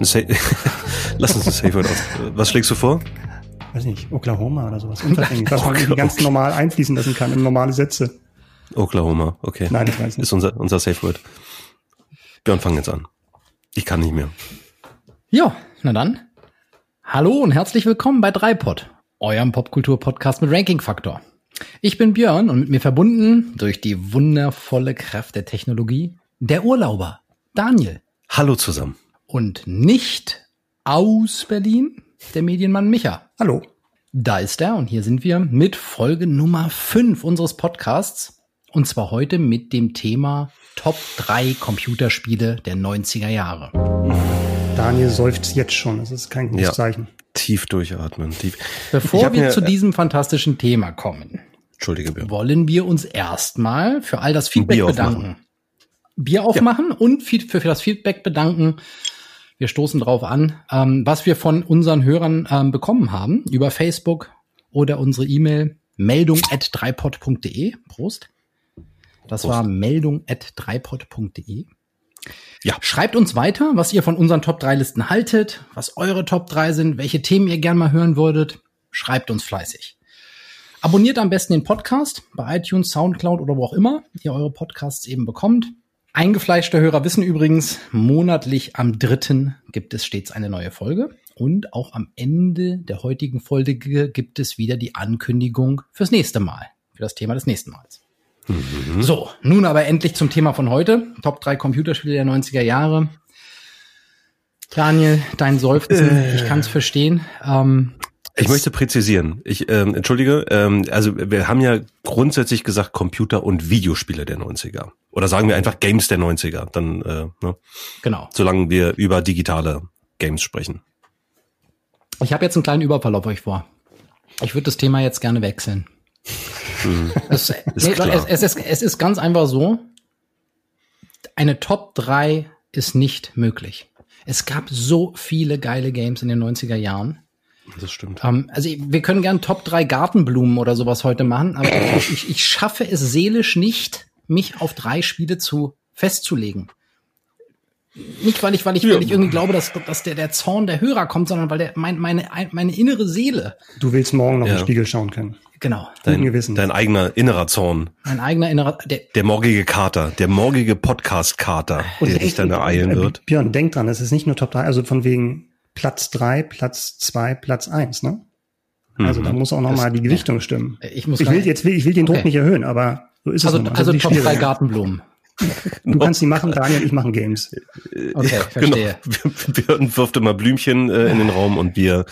Lass uns ein Safe Word aus. Was schlägst du vor? Weiß nicht, Oklahoma oder sowas. Unverfänglich, was man irgendwie ganz normal einfließen lassen kann in normale Sätze. Oklahoma, okay. Nein, ich weiß nicht. Ist unser, unser Safe Word. Björn, fang jetzt an. Ich kann nicht mehr. Ja, na dann. Hallo und herzlich willkommen bei Dreipod, eurem Popkultur-Podcast mit Ranking-Faktor. Ich bin Björn und mit mir verbunden durch die wundervolle Kraft der Technologie der Urlauber, Daniel. Hallo zusammen und nicht aus Berlin, der Medienmann Micha. Hallo. Da ist er und hier sind wir mit Folge Nummer 5 unseres Podcasts. Und zwar heute mit dem Thema Top 3 Computerspiele der 90er Jahre. Daniel seufzt jetzt schon, das ist kein gutes Ja. Zeichen. Tief durchatmen. Tief. Bevor wir mir- zu diesem fantastischen Thema kommen, Entschuldige, Björn. wollen wir uns erstmal für all das Feedback Bier bedanken. Bier aufmachen und für, für das Feedback bedanken. Wir stoßen drauf an, ähm, was wir von unseren Hörern ähm, bekommen haben über Facebook oder unsere E-Mail meldung at dreipod.de. Prost. Das Prost. war meldung at dreipod.de. Ja. Schreibt uns weiter, was ihr von unseren Top 3 Listen haltet, was eure Top 3 sind, welche Themen ihr gern mal hören würdet. Schreibt uns fleißig. Abonniert am besten den Podcast bei iTunes, Soundcloud oder wo auch immer ihr eure Podcasts eben bekommt. Eingefleischte Hörer wissen übrigens, monatlich am dritten gibt es stets eine neue Folge. Und auch am Ende der heutigen Folge gibt es wieder die Ankündigung fürs nächste Mal, für das Thema des nächsten Mals. So, nun aber endlich zum Thema von heute. Top 3 Computerspiele der 90er Jahre. Daniel, dein Seufzen, ich kann es verstehen. Ähm, Ich möchte präzisieren. Ich ähm, entschuldige. Ähm, also wir haben ja grundsätzlich gesagt Computer und Videospiele der 90er. Oder sagen wir einfach Games der 90er. Dann, äh, ne, genau. solange wir über digitale Games sprechen. Ich habe jetzt einen kleinen Überfall auf euch vor. Ich würde das Thema jetzt gerne wechseln. Es, nee, klar. es, es, ist, es ist ganz einfach so, eine Top 3 ist nicht möglich. Es gab so viele geile Games in den 90er Jahren. Das stimmt. Ähm, also wir können gern Top 3 Gartenblumen oder sowas heute machen, aber ich, ich, schaffe es seelisch nicht, mich auf drei Spiele zu festzulegen. Nicht, weil ich, weil ich, weil ich irgendwie glaube, dass, dass der, der Zorn der Hörer kommt, sondern weil der, mein, meine, meine innere Seele, Du willst morgen noch Ja. im Spiegel schauen können. genau, Guten Gewissens. dein eigener innerer Zorn. mein eigener innerer, der, Der morgige Kater. Der morgige Podcast-Kater, der dich dann ereilen äh, wird. Björn, denk dran, es ist nicht nur Top 3, also von wegen Platz 3, Platz 2, Platz 1, ne? Also Mhm. da muss auch noch mal die Gewichtung stimmen. ich muss Ich will sagen- jetzt ich will den Druck Okay. nicht erhöhen, aber so ist es also, nun mal. also die Top 3 Spielregeln. Gartenblumen. Du kannst die machen, Daniel, ich mache Games. Okay, verstehe. Genau. Wir wirft immer Blümchen äh, in den Raum und wir,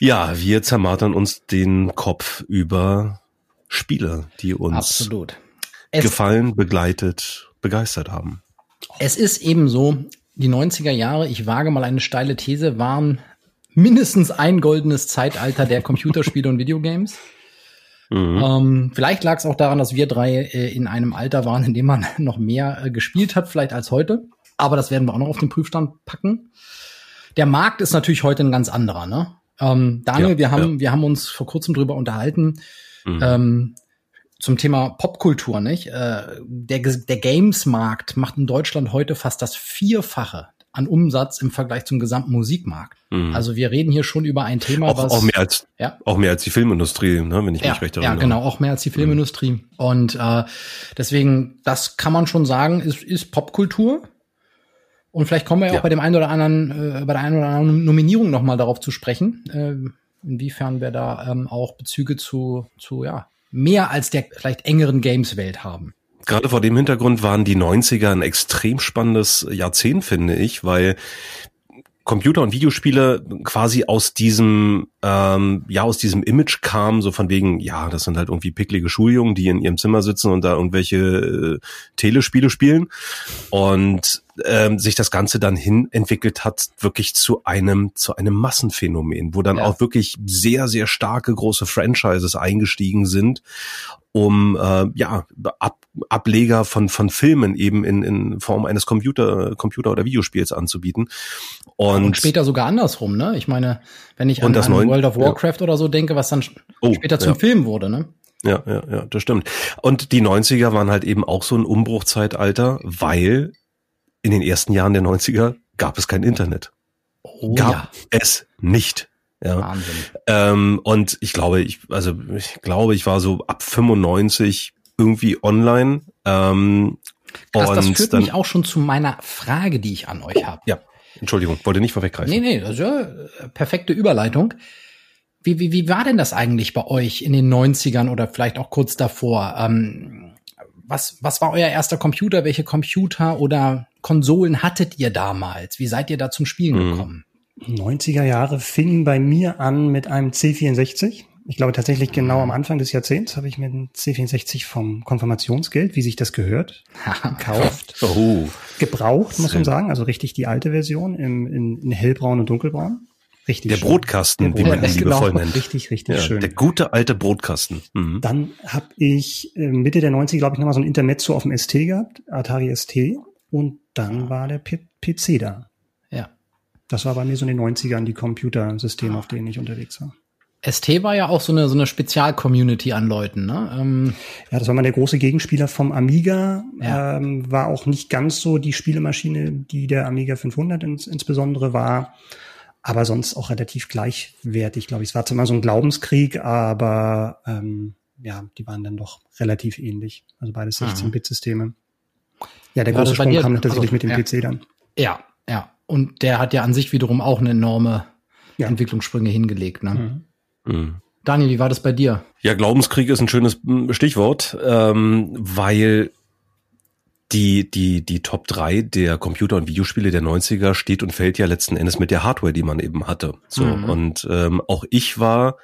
ja, wir zermartern uns den Kopf über Spiele, die uns Absolut. Es, gefallen, begleitet, begeistert haben. Es ist eben so, die 90er Jahre, ich wage mal eine steile These, waren mindestens ein goldenes Zeitalter der Computerspiele und Videogames. Mhm. Ähm, vielleicht lag es auch daran, dass wir drei äh, in einem Alter waren, in dem man noch mehr äh, gespielt hat, vielleicht als heute. Aber das werden wir auch noch auf den Prüfstand packen. Der Markt ist natürlich heute ein ganz anderer. Ne? Ähm, Daniel, Ja, wir haben ja. wir haben uns vor kurzem drüber unterhalten Mhm. ähm, zum Thema Popkultur. Nicht? Äh, der der Games-Markt macht in Deutschland heute fast das Vierfache an Umsatz im Vergleich zum gesamten Musikmarkt. Mhm. Also wir reden hier schon über ein Thema, auch, was auch mehr als ja, auch mehr als die Filmindustrie, ne, wenn ich ja, mich recht ja, erinnere. genau, auch mehr als die Filmindustrie. Und äh, deswegen, das kann man schon sagen, ist, ist Popkultur. Und vielleicht kommen wir ja, Ja. auch bei dem einen oder anderen, äh, bei der einen oder anderen Nominierung nochmal darauf zu sprechen, äh, inwiefern wir da ähm, auch Bezüge zu, zu ja, mehr als der vielleicht engeren Games-Welt haben. Gerade vor dem Hintergrund waren die 90er ein extrem spannendes Jahrzehnt, finde ich, weil Computer- und Videospiele quasi aus diesem, ähm, ja, aus diesem Image kamen, so von wegen, ja, das sind halt irgendwie picklige Schuljungen, die in ihrem Zimmer sitzen und da irgendwelche äh, Telespiele spielen. Und ähm, sich das Ganze dann hin entwickelt hat, wirklich zu einem, zu einem Massenphänomen, wo dann Ja. auch wirklich sehr, sehr starke große Franchises eingestiegen sind, um äh, ja Ab Ableger von von Filmen eben in, in Form eines Computer Computer oder Videospiels anzubieten und, Und, später sogar andersrum, ne? Ich meine, wenn ich an, das an World of ja. Warcraft oder so denke, was dann Oh, später zum ja. Film wurde, ne? Ja, ja, ja, das stimmt. Und die 90er waren halt eben auch so ein Umbruchzeitalter, weil in den ersten Jahren der 90er gab es kein Internet. Oh gab es nicht. Ja. Wahnsinn. Ähm, und ich glaube, ich, also ich glaube, ich war so ab 95 irgendwie online. Ähm, Krass, das und führt dann, mich auch schon zu meiner Frage, die ich an euch habe. ja, Entschuldigung, wollte nicht vorweggreifen. Nee, nee, das ja äh, perfekte Überleitung. Wie, wie, wie war denn das eigentlich bei euch in den 90ern oder vielleicht auch kurz davor? Ähm, was, was war euer erster Computer? Welche Computer oder Konsolen hattet ihr damals? Wie seid ihr da zum Spielen Mhm. gekommen? 90er Jahre fingen bei mir an mit einem C64. Ich glaube tatsächlich genau am Anfang des Jahrzehnts habe ich mir einen C64 vom Konfirmationsgeld, wie sich das gehört, gekauft. Oh, Gebraucht, muss man sagen. Also richtig die alte Version im, in, in hellbraun und dunkelbraun. Richtig der schön. Brotkasten, Der wie man ihn liebevoll genau. nennt. Richtig, richtig Ja, schön. der gute alte Brotkasten. Mhm. Dann habe ich äh, Mitte der 90er, glaube ich, nochmal so ein Intermezzo auf dem ST gehabt, Atari ST. Und dann war der P PC da. Ja. Das war bei mir so in den 90ern die Computersysteme, auf denen ich unterwegs war. ST war ja auch so eine, so eine Spezial-Community an Leuten, ne? Ähm, Ja, das war mal der große Gegenspieler vom Amiga. Ja. Ähm, war auch nicht ganz so die Spielemaschine, die der Amiga 500 ins, insbesondere war. Aber sonst auch relativ gleichwertig, glaube ich. Es war zwar immer so ein Glaubenskrieg, aber ähm, ja, die waren dann doch relativ ähnlich. Also beides 16-Bit-Systeme. Ja, der große Sprung dir- kam tatsächlich also, mit dem ja. PC dann. ja, ja. Und der hat ja an sich wiederum auch eine enorme Ja. Entwicklungssprünge hingelegt, ne? Mhm. Mhm. Daniel, wie war das bei dir? Ja, Glaubenskrieg ist ein schönes mm, Stichwort, ähm, weil die, die, die Top 3 der Computer- und Videospiele der 90er steht und fällt ja letzten Endes mit der Hardware, die man eben hatte. So, Mhm. und ähm, auch ich war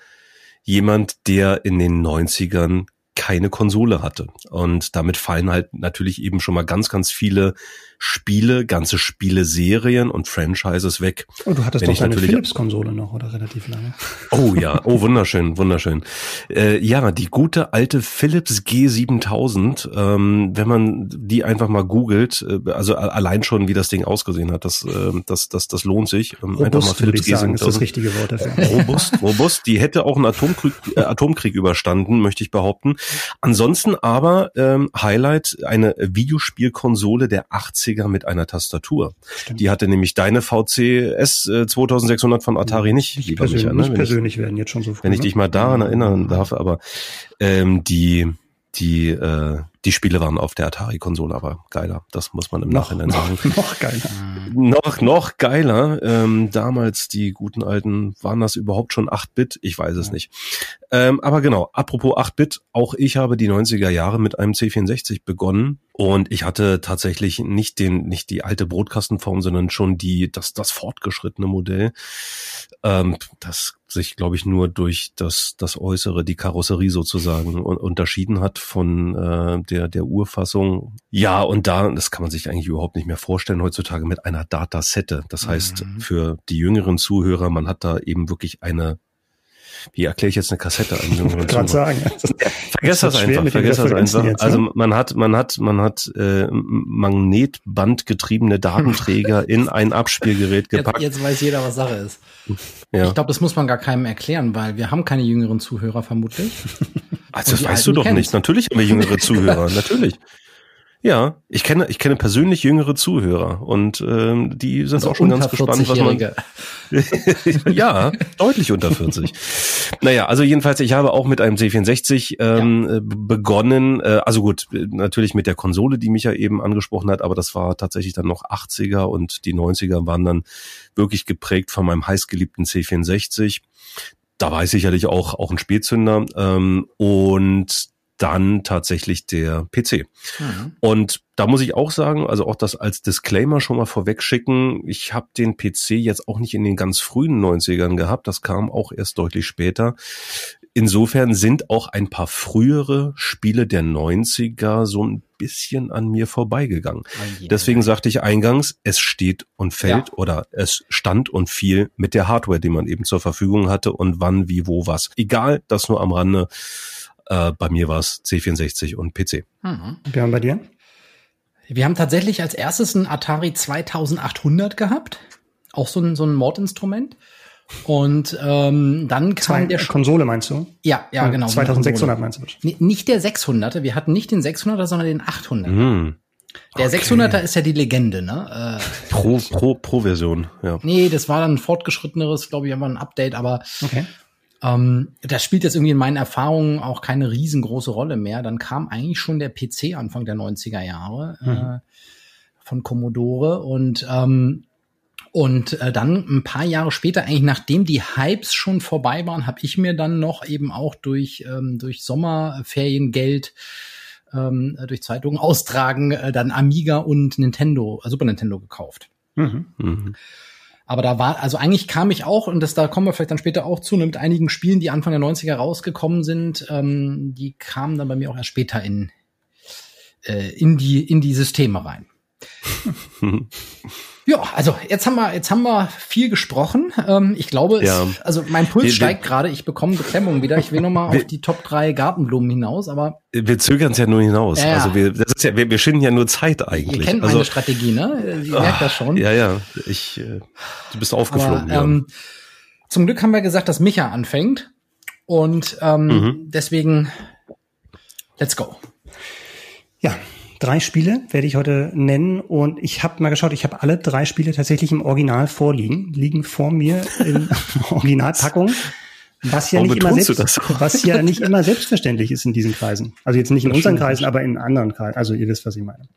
jemand, der in den 90ern keine Konsole hatte. Und damit fallen halt natürlich eben schon mal ganz, ganz viele Spiele, ganze Spieleserien und Franchises weg. Oh, du hattest Wenn doch deine Philips-Konsole noch, oder relativ lange. Oh ja, oh wunderschön, wunderschön. Äh, ja, die gute alte Philips G7000, ähm, wenn man die einfach mal googelt, äh, also allein schon, wie das Ding ausgesehen hat, das, äh, das, das, das lohnt sich. Ähm, Robust, würde ich sagen, ist das richtige Wort dafür. Robust, robust. Die hätte auch einen Atomkrieg, äh, Atomkrieg überstanden, möchte ich behaupten. Ansonsten aber ähm, Highlight eine Videospielkonsole der 80er mit einer Tastatur. Stimmt. Die hatte nämlich deine VCS äh, 2600 von Atari nicht, Nicht persönlich, Micha. Ne? nicht Wenn ich- persönlich werden jetzt schon so früh. wenn ich ne? dich mal daran erinnern darf, aber ähm, die die äh, die Spiele waren auf der Atari-Konsole aber geiler. Das muss man im noch, Nachhinein sagen. noch, noch geiler. Noch noch geiler. Ähm, damals die guten alten waren das überhaupt schon 8-Bit? Ich weiß es nicht. Ähm, aber genau. Apropos 8-Bit, auch ich habe die 90er Jahre mit einem C64 begonnen und ich hatte tatsächlich nicht den nicht die alte Brotkastenform, sondern schon die das das fortgeschrittene Modell. Ähm, das sich, glaube ich, nur durch das, das Äußere, die Karosserie sozusagen un unterschieden hat von äh, der, der Urfassung. Ja, und da, das kann man sich eigentlich überhaupt nicht mehr vorstellen heutzutage mit einer Datasette. Das heißt, Mhm. für die jüngeren Zuhörer, man hat da eben wirklich eine, wie erkläre ich jetzt eine Kassette an jüngeren Gerade Zuhörer? sagen. Vergesst Das das einfach, vergesst das einfach. jetzt, ne? Also man hat, man hat, man hat äh, Magnetbandgetriebene Datenträger in ein Abspielgerät Jetzt, gepackt. jetzt weiß jeder, was Sache ist. ja. Ich glaube, das muss man gar keinem erklären, weil wir haben keine jüngeren Zuhörer vermutlich. Also das weißt Alten du doch kennen's. nicht. Natürlich haben wir jüngere Zuhörer, natürlich. Ja, ich kenne, ich kenne persönlich jüngere Zuhörer und ähm, die sind Also auch schon ganz gespannt, was man. 40-Jährige. ja, deutlich unter 40. Naja, also jedenfalls, ich habe auch mit einem C64 ähm, äh, begonnen. Äh, also gut, äh, natürlich mit der Konsole, die mich ja eben angesprochen hat, aber das war tatsächlich dann noch 80er und die 90er waren dann wirklich geprägt von meinem heißgeliebten C64. Da war ich sicherlich auch, auch ein Spätzünder. Ähm, und dann tatsächlich der PC. Mhm. Und da muss ich auch sagen, also auch das als Disclaimer schon mal vorweg schicken, ich habe den PC jetzt auch nicht in den ganz frühen 90ern gehabt, das kam auch erst deutlich später. Insofern sind auch ein paar frühere Spiele der 90er so ein bisschen an mir vorbeigegangen. Deswegen sagte ich eingangs, es steht und fällt ja. oder es stand und fiel mit der Hardware, die man eben zur Verfügung hatte und wann, wie, wo, was. Egal, das nur am Rande. Äh, bei mir war es C64 und PC. Mhm. Wir haben bei dir? Wir haben tatsächlich als erstes ein Atari 2800 gehabt. Auch so ein, so ein Mordinstrument. Und ähm, dann kam Zwei, der Konsole meinst du? Ja, ja, genau. 2600 meinst du? Nee, nicht der 600er, wir hatten nicht den 600er, sondern den 800er. Mm. Der okay. 600er ist ja die Legende, ne? Äh, pro, pro, pro Version, ja. Nee, das war dann ein fortgeschritteneres, glaube ich, einfach ein Update, aber okay. Ähm, das spielt jetzt irgendwie in meinen Erfahrungen auch keine riesengroße Rolle mehr. Dann kam eigentlich schon der PC Anfang der 90er Jahre mhm. äh, von Commodore und ähm, und äh, dann ein paar Jahre später, eigentlich nachdem die Hypes schon vorbei waren, habe ich mir dann noch eben auch durch, ähm, durch Sommerferiengeld ähm, durch Zeitungen austragen, äh, dann Amiga und Nintendo, äh, Super Nintendo gekauft. Mhm. Mhm. Aber da war, also eigentlich kam ich auch, und das da kommen wir vielleicht dann später auch zu, ne, mit einigen Spielen, die Anfang der 90er rausgekommen sind, ähm, die kamen dann bei mir auch erst später in, äh, in, die, in die Systeme rein. Ja, also jetzt haben wir jetzt haben wir viel gesprochen. Ähm, ich glaube, ja. es, also mein Puls wir, steigt gerade. Ich bekomme Beklemmung wieder. Ich will noch mal auf die Top 3 Gartenblumen hinaus, aber wir zögern es ja nur hinaus. Ja, Also wir, das ist ja, wir, wir schinden ja nur Zeit eigentlich. Ihr kennt also, meine Strategie, ne? Sie merkt das schon. Ja, ja. Ich, äh, du bist aufgeflogen. Aber, ähm, zum Glück haben wir gesagt, dass Micha anfängt und ähm, mhm. deswegen let's go. Ja, Drei Spiele werde ich heute nennen und ich habe mal geschaut, ich habe alle drei Spiele tatsächlich im Original vorliegen, liegen vor mir in Originalpackung. Was ja, nicht immer, selbst, was ja nicht immer selbstverständlich ist in diesen Kreisen. Also jetzt nicht in unseren Kreisen, aber in anderen Kreisen. Also ihr wisst, was ich meine.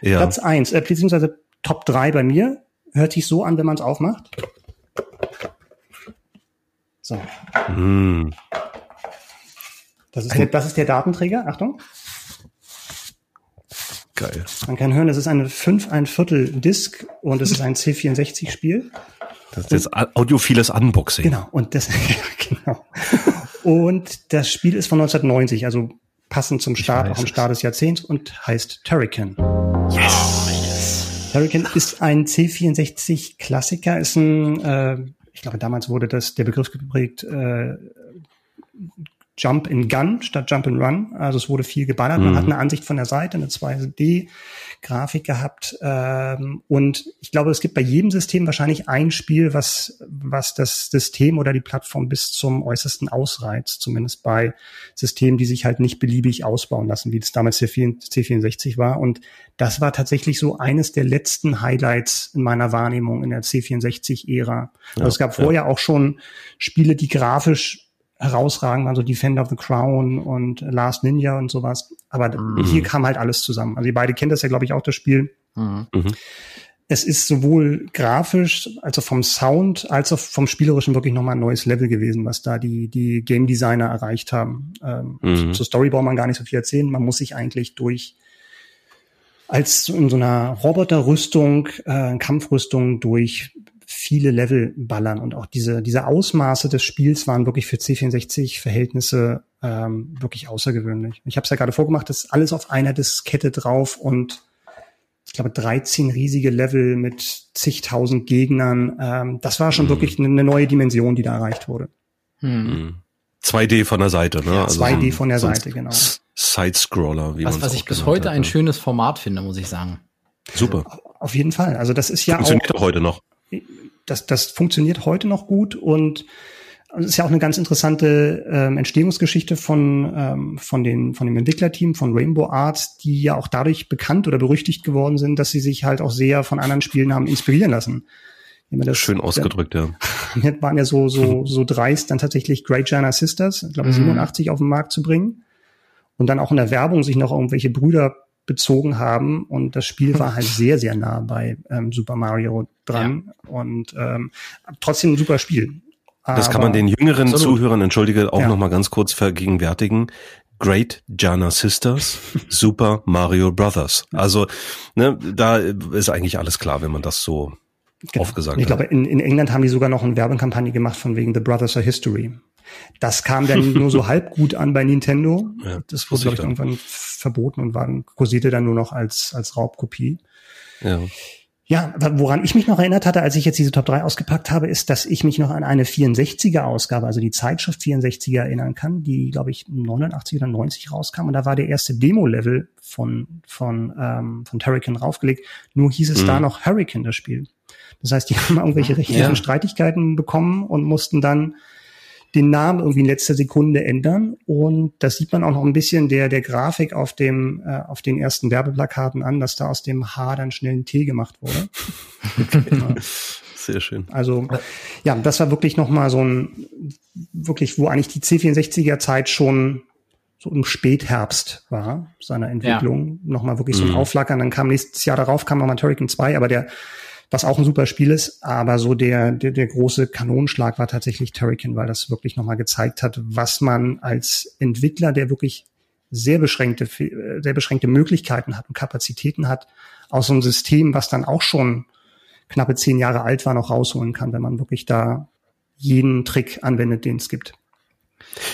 Ja. Platz eins, äh, beziehungsweise Top drei bei mir, hört sich so an, wenn man es aufmacht. So. Mm. Das, ist der, das ist der Datenträger, Achtung. Geil. Man kann hören, es ist eine 5 ein Viertel Disc und es ist ein C64-Spiel. Das ist jetzt audiophiles Unboxing. Genau. Und das, genau. Und das Spiel ist von 1990, also passend zum Start, auch am Start des Jahrzehnts und heißt Turrican. Yes! yes. Turrican ist ein C64-Klassiker, ist ein, äh, ich glaube, damals wurde das, der Begriff geprägt, äh, Jump in Gun statt Jump in Run. Also es wurde viel geballert. Man mhm. hat eine Ansicht von der Seite, eine 2D-Grafik gehabt. Ähm, und ich glaube, es gibt bei jedem System wahrscheinlich ein Spiel, was, was das System oder die Plattform bis zum äußersten ausreizt. Zumindest bei Systemen, die sich halt nicht beliebig ausbauen lassen, wie das damals der C64 war. Und das war tatsächlich so eines der letzten Highlights in meiner Wahrnehmung in der C64-Ära. Ja, also es gab vorher auch schon Spiele, die grafisch herausragend waren, so Defender of the Crown und Last Ninja und sowas. Aber mhm. hier kam halt alles zusammen. Also ihr beide kennt das ja, glaube ich, auch das Spiel. Mhm. Es ist sowohl grafisch, also vom Sound, als auch vom Spielerischen wirklich nochmal ein neues Level gewesen, was da die, die Game Designer erreicht haben. Ähm, mhm. Zur Story braucht man gar nicht so viel erzählen. Man muss sich eigentlich durch als in so einer Roboterrüstung, äh, Kampfrüstung durch viele Level ballern und auch diese, diese Ausmaße des Spiels waren wirklich für C64-Verhältnisse ähm, wirklich außergewöhnlich. Ich habe es ja gerade vorgemacht, das ist alles auf einer Diskette drauf und ich glaube 13 riesige Level mit zigtausend Gegnern. Ähm, das war schon mhm. wirklich eine neue Dimension, die da erreicht wurde. Mhm. 2D von der Seite, ne? Ja, 2D also von der Seite, genau. Side-Scroller, wie man Was, was ich bis heute hat, ein ne? schönes Format finde, muss ich sagen. Super. Auf jeden Fall. Also das ist ja Funktioniert auch, heute noch das, das funktioniert heute noch gut und es ist ja auch eine ganz interessante ähm, Entstehungsgeschichte von, ähm, von, den, von dem Entwicklerteam von Rainbow Arts, die ja auch dadurch bekannt oder berüchtigt geworden sind, dass sie sich halt auch sehr von anderen Spielen haben inspirieren lassen. Das, Schön ausgedrückt, ja. ja. waren ja so, so, so dreist, dann tatsächlich Great Giana Sisters, ich glaube mhm. 87 auf den Markt zu bringen. Und dann auch in der Werbung sich noch irgendwelche Brüder bezogen haben. Und das Spiel war halt sehr, sehr nah bei ähm, Super Mario dran. Ja. Und ähm, trotzdem ein super Spiel. Aber das kann man den jüngeren absolut. Zuhörern, entschuldige, auch ja. noch mal ganz kurz vergegenwärtigen. Great Jana Sisters, Super Mario Brothers. Also, ne, da ist eigentlich alles klar, wenn man das so genau. aufgesagt ich hat. Ich glaube, in, in England haben die sogar noch eine Werbekampagne gemacht von wegen The Brothers are History. Das kam dann nur so halb gut an bei Nintendo. Ja, das wurde, glaube ich, irgendwann verboten und war, kursierte dann nur noch als, als Raubkopie. Ja. Ja, woran ich mich noch erinnert hatte, als ich jetzt diese Top 3 ausgepackt habe, ist, dass ich mich noch an eine 64er Ausgabe, also die Zeitschrift 64er erinnern kann, die, glaube ich, 89 oder 90 rauskam. Und da war der erste Demo-Level von, von, ähm, von Hurricane raufgelegt. Nur hieß es mhm. da noch Hurricane, das Spiel. Das heißt, die haben irgendwelche rechtlichen ja. Streitigkeiten bekommen und mussten dann den Namen irgendwie in letzter Sekunde ändern. Und das sieht man auch noch ein bisschen der, der Grafik auf dem, äh, auf den ersten Werbeplakaten an, dass da aus dem H dann schnell ein T gemacht wurde. Okay. Sehr schön. Also, ja, das war wirklich nochmal so ein, wirklich, wo eigentlich die C64er Zeit schon so im Spätherbst war, seiner Entwicklung, ja. nochmal wirklich so ein mhm. Auflackern. Dann kam nächstes Jahr darauf, kam nochmal Turrican 2, aber der, was auch ein super Spiel ist, aber so der, der, der große Kanonenschlag war tatsächlich Turrican, weil das wirklich nochmal gezeigt hat, was man als Entwickler, der wirklich sehr beschränkte, sehr beschränkte Möglichkeiten hat und Kapazitäten hat, aus so einem System, was dann auch schon knappe zehn Jahre alt war, noch rausholen kann, wenn man wirklich da jeden Trick anwendet, den es gibt.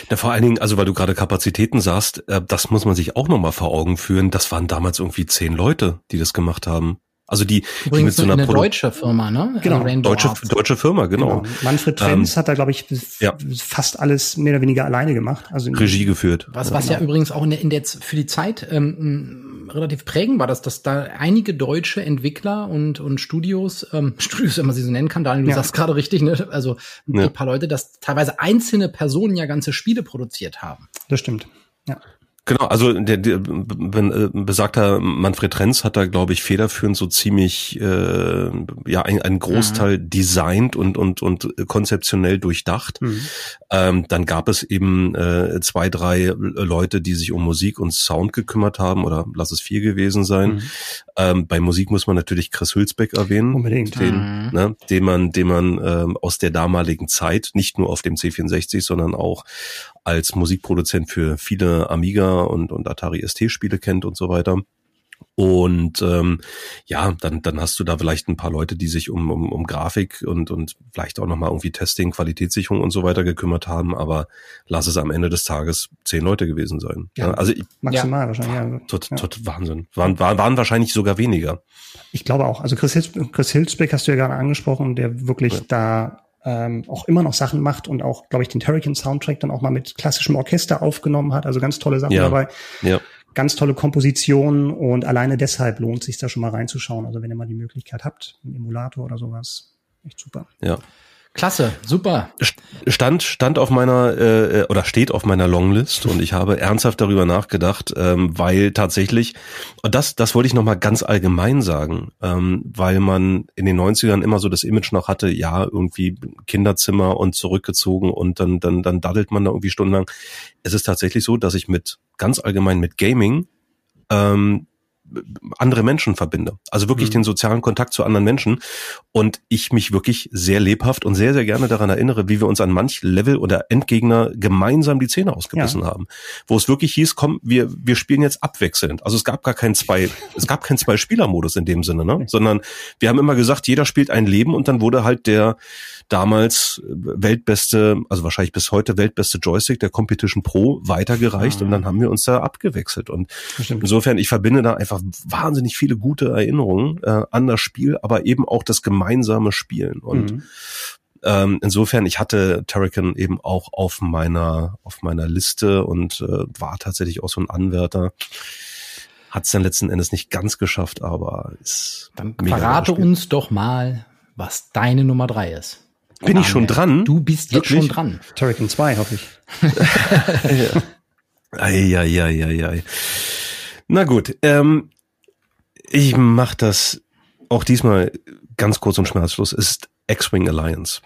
Ja, vor allen Dingen, also weil du gerade Kapazitäten sagst, äh, das muss man sich auch nochmal vor Augen führen. Das waren damals irgendwie zehn Leute, die das gemacht haben. Also die, Übrigens die mit so einer eine Produ deutsche Firma, ne? Genau, Rainbow deutsche, Arts. deutsche Firma, genau. genau. Manfred Trenz ähm, hat da, glaube ich, ja. fast alles mehr oder weniger alleine gemacht. Also Regie geführt. Was, was genau. ja übrigens auch in der, in der für die Zeit ähm, relativ prägend war, dass, dass da einige deutsche Entwickler und, und Studios, ähm, Studios, wenn man sie so nennen kann, Daniel, du ja. sagst gerade richtig, ne? Also ja. ein paar Leute, dass teilweise einzelne Personen ja ganze Spiele produziert haben. Das stimmt. Ja. Genau, also der, der äh, besagter Manfred Trenz hat da, glaube ich, federführend so ziemlich äh, ja ein, einen Großteil mhm. designt und und und konzeptionell durchdacht. Mhm. Ähm, dann gab es eben äh, zwei, drei Leute, die sich um Musik und Sound gekümmert haben, oder lass es vier gewesen sein. Mhm. Ähm, bei Musik muss man natürlich Chris Hülsbeck erwähnen, Unbedingt. den, mhm. ne, den man, den man ähm, aus der damaligen Zeit, nicht nur auf dem C64, sondern auch als Musikproduzent für viele Amiga und, und Atari ST-Spiele kennt und so weiter. Und ähm, ja, dann, dann hast du da vielleicht ein paar Leute, die sich um, um, um Grafik und, und vielleicht auch nochmal irgendwie Testing, Qualitätssicherung und so weiter gekümmert haben, aber lass es am Ende des Tages zehn Leute gewesen sein. Ja, also ich, maximal ja, wahrscheinlich. Ja. Tot, tot Wahnsinn. Waren, waren, waren wahrscheinlich sogar weniger. Ich glaube auch. Also Chris, Hils Chris Hilsbeck hast du ja gerade angesprochen, der wirklich ja. da ähm, auch immer noch Sachen macht und auch, glaube ich, den Terrican Soundtrack dann auch mal mit klassischem Orchester aufgenommen hat. Also ganz tolle Sachen ja. dabei. Ja ganz tolle Kompositionen und alleine deshalb lohnt sich da schon mal reinzuschauen. Also wenn ihr mal die Möglichkeit habt, einen Emulator oder sowas, echt super. Ja. Klasse, super. Stand stand auf meiner äh, oder steht auf meiner Longlist und ich habe ernsthaft darüber nachgedacht, ähm, weil tatsächlich das das wollte ich noch mal ganz allgemein sagen, ähm, weil man in den 90ern immer so das Image noch hatte, ja, irgendwie Kinderzimmer und zurückgezogen und dann dann dann daddelt man da irgendwie stundenlang. Es ist tatsächlich so, dass ich mit ganz allgemein mit Gaming ähm, andere Menschen verbinde. Also wirklich mhm. den sozialen Kontakt zu anderen Menschen. Und ich mich wirklich sehr lebhaft und sehr, sehr gerne daran erinnere, wie wir uns an manch Level oder Endgegner gemeinsam die Zähne ausgebissen ja. haben. Wo es wirklich hieß, komm, wir, wir spielen jetzt abwechselnd. Also es gab gar keinen zwei, es gab keinen Zwei-Spieler-Modus in dem Sinne, ne? Sondern wir haben immer gesagt, jeder spielt ein Leben und dann wurde halt der, damals weltbeste, also wahrscheinlich bis heute weltbeste Joystick der Competition Pro weitergereicht ah. und dann haben wir uns da abgewechselt. Und Bestimmt. insofern, ich verbinde da einfach wahnsinnig viele gute Erinnerungen äh, an das Spiel, aber eben auch das gemeinsame Spielen. Und mhm. ähm, insofern, ich hatte Terrican eben auch auf meiner, auf meiner Liste und äh, war tatsächlich auch so ein Anwärter hat es dann letzten Endes nicht ganz geschafft, aber ist. Dann verrate uns doch mal, was deine Nummer drei ist. Bin ich schon dran? Du bist jetzt Wirklich? schon dran. Turrican 2, hoffe ich. Eieieiei. Na gut, ähm, ich mach das auch diesmal ganz kurz und schmerzlos. Es ist X-Wing Alliance.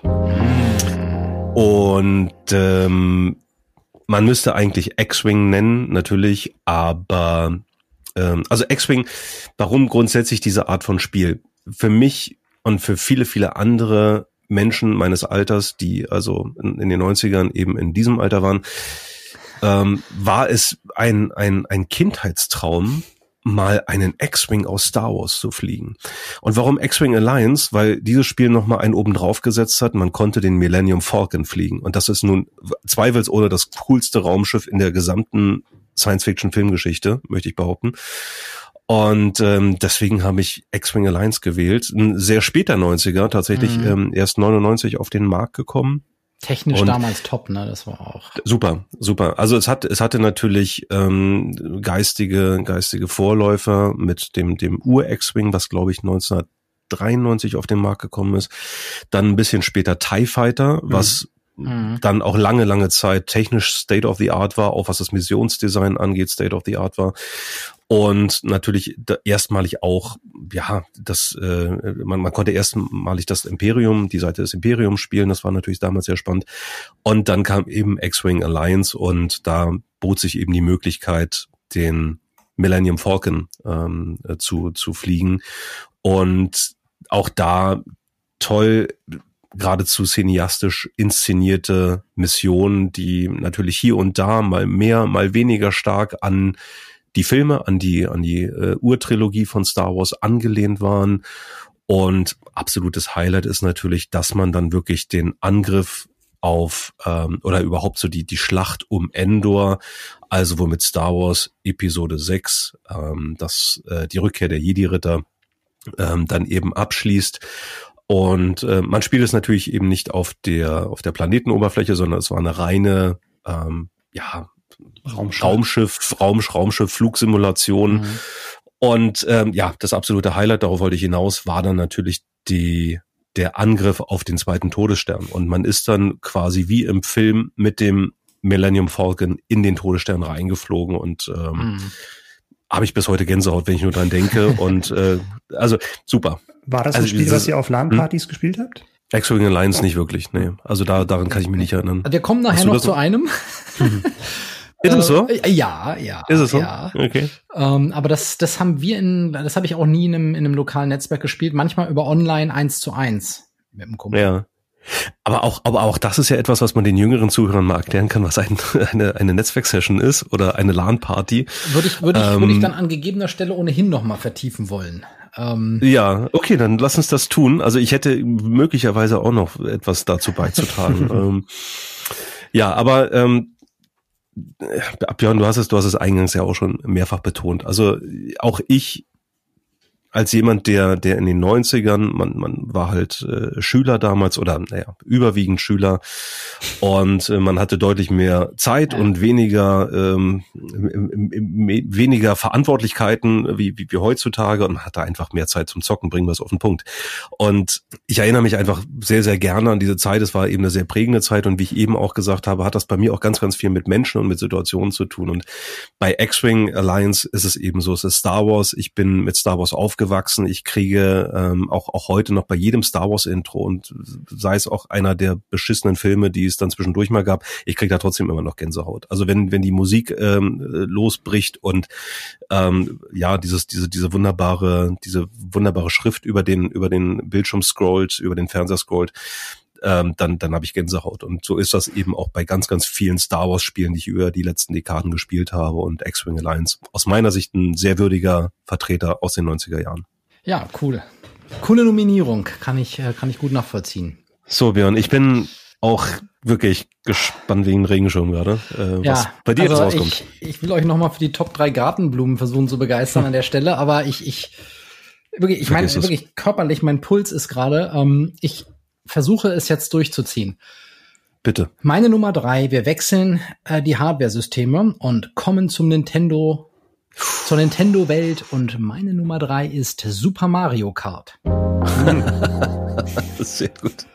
Und ähm, man müsste eigentlich X-Wing nennen, natürlich, aber ähm, also X-Wing, warum grundsätzlich diese Art von Spiel? Für mich und für viele, viele andere Menschen meines Alters, die also in, in den 90ern eben in diesem Alter waren, ähm, war es ein, ein, ein Kindheitstraum, mal einen X-Wing aus Star Wars zu fliegen. Und warum X-Wing Alliance? Weil dieses Spiel nochmal einen oben drauf gesetzt hat. Man konnte den Millennium Falcon fliegen. Und das ist nun zweifelsohne das coolste Raumschiff in der gesamten Science-Fiction-Filmgeschichte, möchte ich behaupten. Und ähm, deswegen habe ich X-Wing Alliance gewählt. Ein sehr später 90er, tatsächlich mhm. ähm, erst 99 auf den Markt gekommen. Technisch und damals top, ne? Das war auch. Super, super. Also es hat, es hatte natürlich ähm, geistige, geistige Vorläufer mit dem, dem Ur-X-Wing, was glaube ich 1993 auf den Markt gekommen ist. Dann ein bisschen später TIE Fighter, was mhm. dann auch lange, lange Zeit technisch State of the Art war, auch was das Missionsdesign angeht, State of the Art war. Und natürlich erstmalig auch, ja, das, äh, man, man konnte erstmalig das Imperium, die Seite des Imperiums spielen, das war natürlich damals sehr spannend. Und dann kam eben X-Wing Alliance und da bot sich eben die Möglichkeit, den Millennium Falcon ähm, äh, zu, zu fliegen. Und auch da toll geradezu cineastisch inszenierte Missionen, die natürlich hier und da mal mehr, mal weniger stark an die Filme, an die, an die äh, Urtrilogie von Star Wars angelehnt waren. Und absolutes Highlight ist natürlich, dass man dann wirklich den Angriff auf ähm, oder überhaupt so die die Schlacht um Endor, also womit Star Wars Episode 6, ähm, das äh, die Rückkehr der Jedi Ritter ähm, dann eben abschließt. Und äh, man spielt es natürlich eben nicht auf der auf der Planetenoberfläche, sondern es war eine reine ähm, ja Raumschiff, Raumschiff, Raum, Raumschiff Flugsimulation. Mhm. Und ähm, ja, das absolute Highlight, darauf wollte ich hinaus, war dann natürlich die der Angriff auf den zweiten Todesstern. Und man ist dann quasi wie im Film mit dem Millennium Falcon in den Todesstern reingeflogen und ähm, mhm. habe ich bis heute Gänsehaut, wenn ich nur dran denke. und äh, also super. War das also, ein Spiel, dieses, was ihr auf LAN-Partys hm? gespielt habt? X-Wing Alliance nicht wirklich, nee. Also da, daran kann ich mich nicht erinnern. Wir kommen nachher noch zu einem. Ist es so? Äh, ja, ja. Ist es so? Ja. Okay. Ähm, aber das, das haben wir in, das habe ich auch nie in einem, in einem lokalen Netzwerk gespielt. Manchmal über online eins zu eins mit dem Kumpel. Ja. Aber auch, aber auch das ist ja etwas, was man den jüngeren Zuhörern mal erklären kann, was ein, eine, eine Netzwerksession ist oder eine LAN-Party. Würde ich, würde ich, ähm, würde ich dann an gegebener Stelle ohnehin noch mal vertiefen wollen. Ähm, ja, okay, dann lass uns das tun. Also ich hätte möglicherweise auch noch etwas dazu beizutragen. ähm, ja, aber ähm, Björn, du hast es, du hast es eingangs ja auch schon mehrfach betont. Also auch ich als jemand, der, der in den 90ern, man, man war halt äh, Schüler damals oder naja, überwiegend Schüler und äh, man hatte deutlich mehr Zeit und weniger ähm, weniger Verantwortlichkeiten wie, wie, wie heutzutage und man hatte einfach mehr Zeit zum Zocken, bringen wir es auf den Punkt. Und ich erinnere mich einfach sehr, sehr gerne an diese Zeit. Es war eben eine sehr prägende Zeit und wie ich eben auch gesagt habe, hat das bei mir auch ganz, ganz viel mit Menschen und mit Situationen zu tun. Und bei X-Wing Alliance ist es eben so, es ist Star Wars. Ich bin mit Star Wars aufgegangen aufgewachsen. Ich kriege ähm, auch, auch heute noch bei jedem Star Wars Intro und sei es auch einer der beschissenen Filme, die es dann zwischendurch mal gab, ich kriege da trotzdem immer noch Gänsehaut. Also wenn, wenn die Musik ähm, losbricht und ähm, ja, dieses, diese, diese wunderbare, diese wunderbare Schrift über den, über den Bildschirm scrollt, über den Fernseher scrollt, ähm, dann, dann habe ich Gänsehaut. Und so ist das eben auch bei ganz, ganz vielen Star Wars-Spielen, die ich über die letzten Dekaden gespielt habe und X-Wing Alliance. Aus meiner Sicht ein sehr würdiger Vertreter aus den 90er Jahren. Ja, cool. Coole Nominierung, kann ich, äh, kann ich gut nachvollziehen. So, Björn, ich bin auch wirklich gespannt wie ein Regenschirm gerade, äh, ja, was bei dir also rauskommt. Ich, ich will euch nochmal für die Top 3 Gartenblumen versuchen zu begeistern an der Stelle, aber ich, ich, wirklich, ich meine, wirklich körperlich, mein Puls ist gerade, ähm, ich versuche es jetzt durchzuziehen. Bitte. Meine Nummer drei, wir wechseln äh, die Hardware-Systeme und kommen zum Nintendo, zur Nintendo-Welt und meine Nummer drei ist Super Mario Kart. Sehr gut.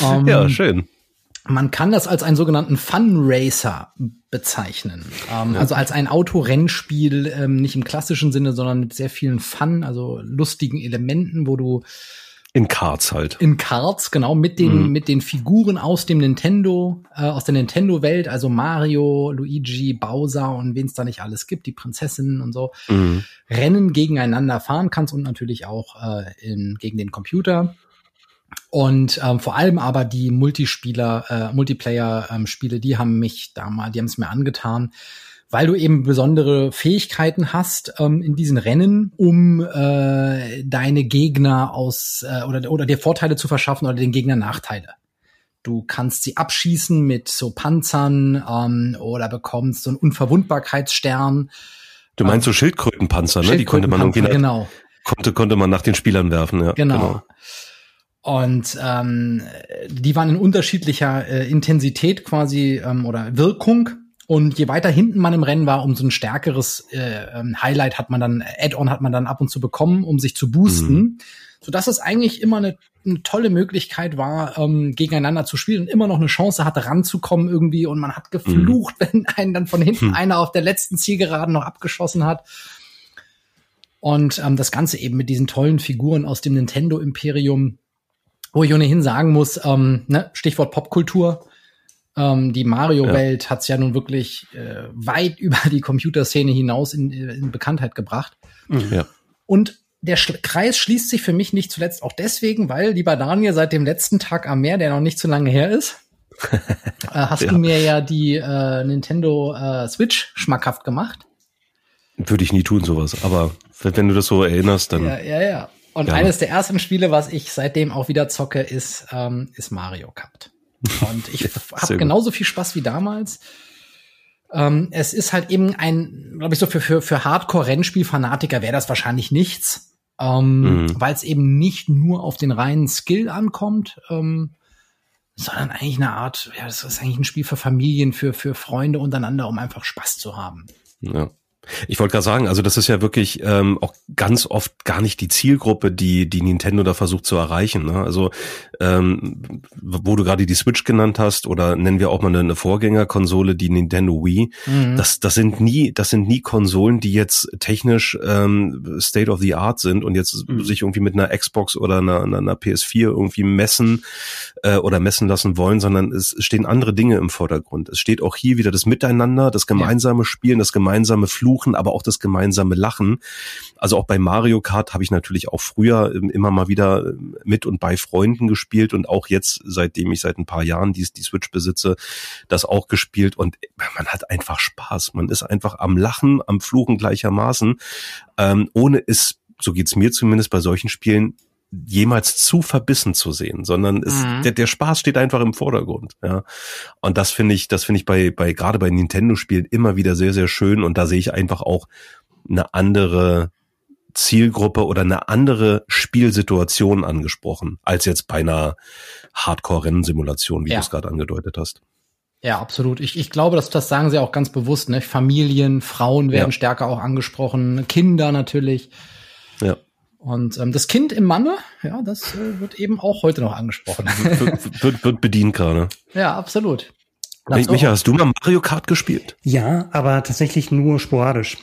Um, ähm, ja, schön. Man kann das als einen sogenannten Fun Racer bezeichnen. Ähm, ja. Also als ein Autorennspiel, ähm, nicht im klassischen Sinne, sondern mit sehr vielen Fun, also lustigen Elementen, wo du in Cards halt. In Cards, genau, mit den, mhm. mit den Figuren aus dem Nintendo, äh, aus der Nintendo-Welt, also Mario, Luigi, Bowser und wen es da nicht alles gibt, die Prinzessinnen und so, mhm. Rennen gegeneinander fahren kannst und natürlich auch äh, in, gegen den Computer. Und ähm, vor allem aber die Multispieler, äh, Multiplayer-Spiele, ähm, die haben mich damals, die haben es mir angetan, weil du eben besondere Fähigkeiten hast ähm, in diesen Rennen, um äh, deine Gegner aus äh, oder, oder dir Vorteile zu verschaffen oder den Gegner Nachteile. Du kannst sie abschießen mit so Panzern ähm, oder bekommst so einen Unverwundbarkeitsstern. Du meinst so Schildkrötenpanzer, ne? Die konnte man irgendwie nach, genau. konnte, konnte man nach den Spielern werfen, ja. Genau. genau. Und ähm, die waren in unterschiedlicher äh, Intensität quasi ähm, oder Wirkung. Und je weiter hinten man im Rennen war, umso ein stärkeres äh, ähm, Highlight hat man dann, Add-on hat man dann ab und zu bekommen, um sich zu boosten. Mhm. Sodass es eigentlich immer eine, eine tolle Möglichkeit war, ähm, gegeneinander zu spielen und immer noch eine Chance hatte, ranzukommen irgendwie. Und man hat geflucht, mhm. wenn einen dann von hinten mhm. einer auf der letzten Zielgeraden noch abgeschossen hat. Und ähm, das Ganze eben mit diesen tollen Figuren aus dem Nintendo-Imperium, wo ich ohnehin sagen muss, ähm, ne, Stichwort Popkultur, ähm, die Mario-Welt ja. hat es ja nun wirklich äh, weit über die Computerszene hinaus in, in Bekanntheit gebracht. Mhm. Ja. Und der Sch Kreis schließt sich für mich nicht zuletzt auch deswegen, weil, lieber Daniel, seit dem letzten Tag am Meer, der noch nicht so lange her ist, äh, hast ja. du mir ja die äh, Nintendo äh, Switch schmackhaft gemacht. Würde ich nie tun, sowas. Aber wenn du das so erinnerst, dann. Ja, ja, ja. Und ja. eines der ersten Spiele, was ich seitdem auch wieder zocke, ist, ähm, ist Mario Kart. Und ich habe genauso viel Spaß wie damals. Ähm, es ist halt eben ein, glaube ich, so für, für, für Hardcore-Rennspiel-Fanatiker wäre das wahrscheinlich nichts. Ähm, mhm. Weil es eben nicht nur auf den reinen Skill ankommt, ähm, sondern eigentlich eine Art, ja, das ist eigentlich ein Spiel für Familien, für, für Freunde untereinander, um einfach Spaß zu haben. Ja. Ich wollte gerade sagen, also das ist ja wirklich ähm, auch ganz oft gar nicht die Zielgruppe, die die Nintendo da versucht zu erreichen. Ne? Also ähm, wo du gerade die Switch genannt hast oder nennen wir auch mal eine, eine Vorgängerkonsole, die Nintendo Wii. Mhm. Das das sind nie das sind nie Konsolen, die jetzt technisch ähm, State of the Art sind und jetzt mhm. sich irgendwie mit einer Xbox oder einer, einer PS4 irgendwie messen äh, oder messen lassen wollen, sondern es stehen andere Dinge im Vordergrund. Es steht auch hier wieder das Miteinander, das gemeinsame ja. Spielen, das gemeinsame Fluchen Fluchen, aber auch das gemeinsame Lachen. Also auch bei Mario Kart habe ich natürlich auch früher ähm, immer mal wieder ähm, mit und bei Freunden gespielt und auch jetzt, seitdem ich seit ein paar Jahren die, die Switch besitze, das auch gespielt und man hat einfach Spaß. Man ist einfach am Lachen, am Fluchen gleichermaßen, ähm, ohne es so geht's mir zumindest bei solchen Spielen jemals zu verbissen zu sehen, sondern es, mhm. der, der Spaß steht einfach im Vordergrund. Ja, und das finde ich, das finde ich bei bei gerade bei Nintendo-Spielen immer wieder sehr sehr schön und da sehe ich einfach auch eine andere Zielgruppe oder eine andere Spielsituation angesprochen als jetzt bei einer Hardcore-Rennsimulation, wie ja. du es gerade angedeutet hast. Ja, absolut. Ich, ich glaube, dass das sagen sie auch ganz bewusst. Ne? Familien, Frauen werden ja. stärker auch angesprochen, Kinder natürlich. Und ähm, das Kind im Manne, ja, das äh, wird eben auch heute noch angesprochen. wird, wird, wird bedient gerade. Ja, absolut. Micha, hast du mal Mario Kart gespielt? Ja, aber tatsächlich nur sporadisch.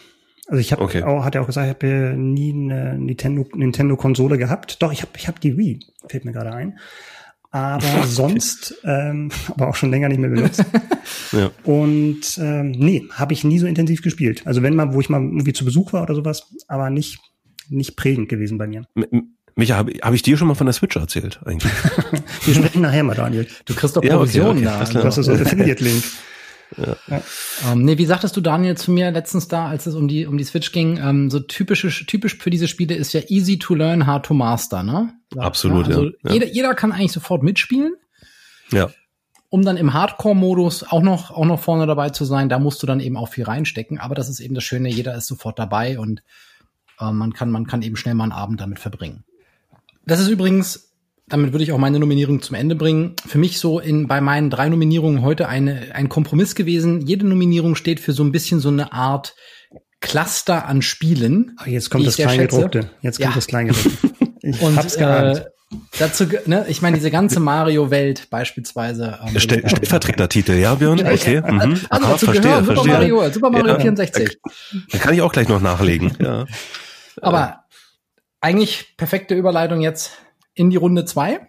Also ich habe okay. auch, hat er auch gesagt, ich habe nie eine Nintendo Nintendo Konsole gehabt. Doch, ich habe ich hab die Wii, fällt mir gerade ein. Aber okay. sonst, ähm, aber auch schon länger nicht mehr benutzt. ja. Und ähm, nee, habe ich nie so intensiv gespielt. Also wenn mal, wo ich mal irgendwie zu Besuch war oder sowas, aber nicht nicht prägend gewesen bei mir. Micha, habe hab ich dir schon mal von der Switch erzählt eigentlich? Wir sprechen nachher mal, Daniel. Du kriegst doch Provisionen ja, okay, okay, da. Das ist so ein Affiliate-Link. Ja. Ja. Ähm, nee, wie sagtest du, Daniel, zu mir letztens da, als es um die, um die Switch ging, ähm, so typische, typisch für diese Spiele ist ja easy to learn, hard to master, ne? Ja, Absolut, also ja. Jeder, jeder kann eigentlich sofort mitspielen. Ja. Um dann im Hardcore-Modus auch noch, auch noch vorne dabei zu sein, da musst du dann eben auch viel reinstecken. Aber das ist eben das Schöne, jeder ist sofort dabei und äh, man, kann, man kann eben schnell mal einen Abend damit verbringen. Das ist übrigens, damit würde ich auch meine Nominierung zum Ende bringen, für mich so in, bei meinen drei Nominierungen heute eine, ein Kompromiss gewesen. Jede Nominierung steht für so ein bisschen so eine Art Cluster an Spielen. Ach, jetzt kommt das Kleingedruckte. Jetzt kommt ja. das Kleingedruckte. Ich Und, hab's geahnt. Äh, Dazu, ne, ich meine, diese ganze Mario-Welt beispielsweise. Ähm, Stell, Stellvertretertitel, ja, Björn? Okay. Mhm. Also, Aha, dazu verstehe, gehören Super verstehe. Mario, Super Mario ja, 64. Da kann ich auch gleich noch nachlegen, ja. Aber eigentlich perfekte Überleitung jetzt in die Runde zwei.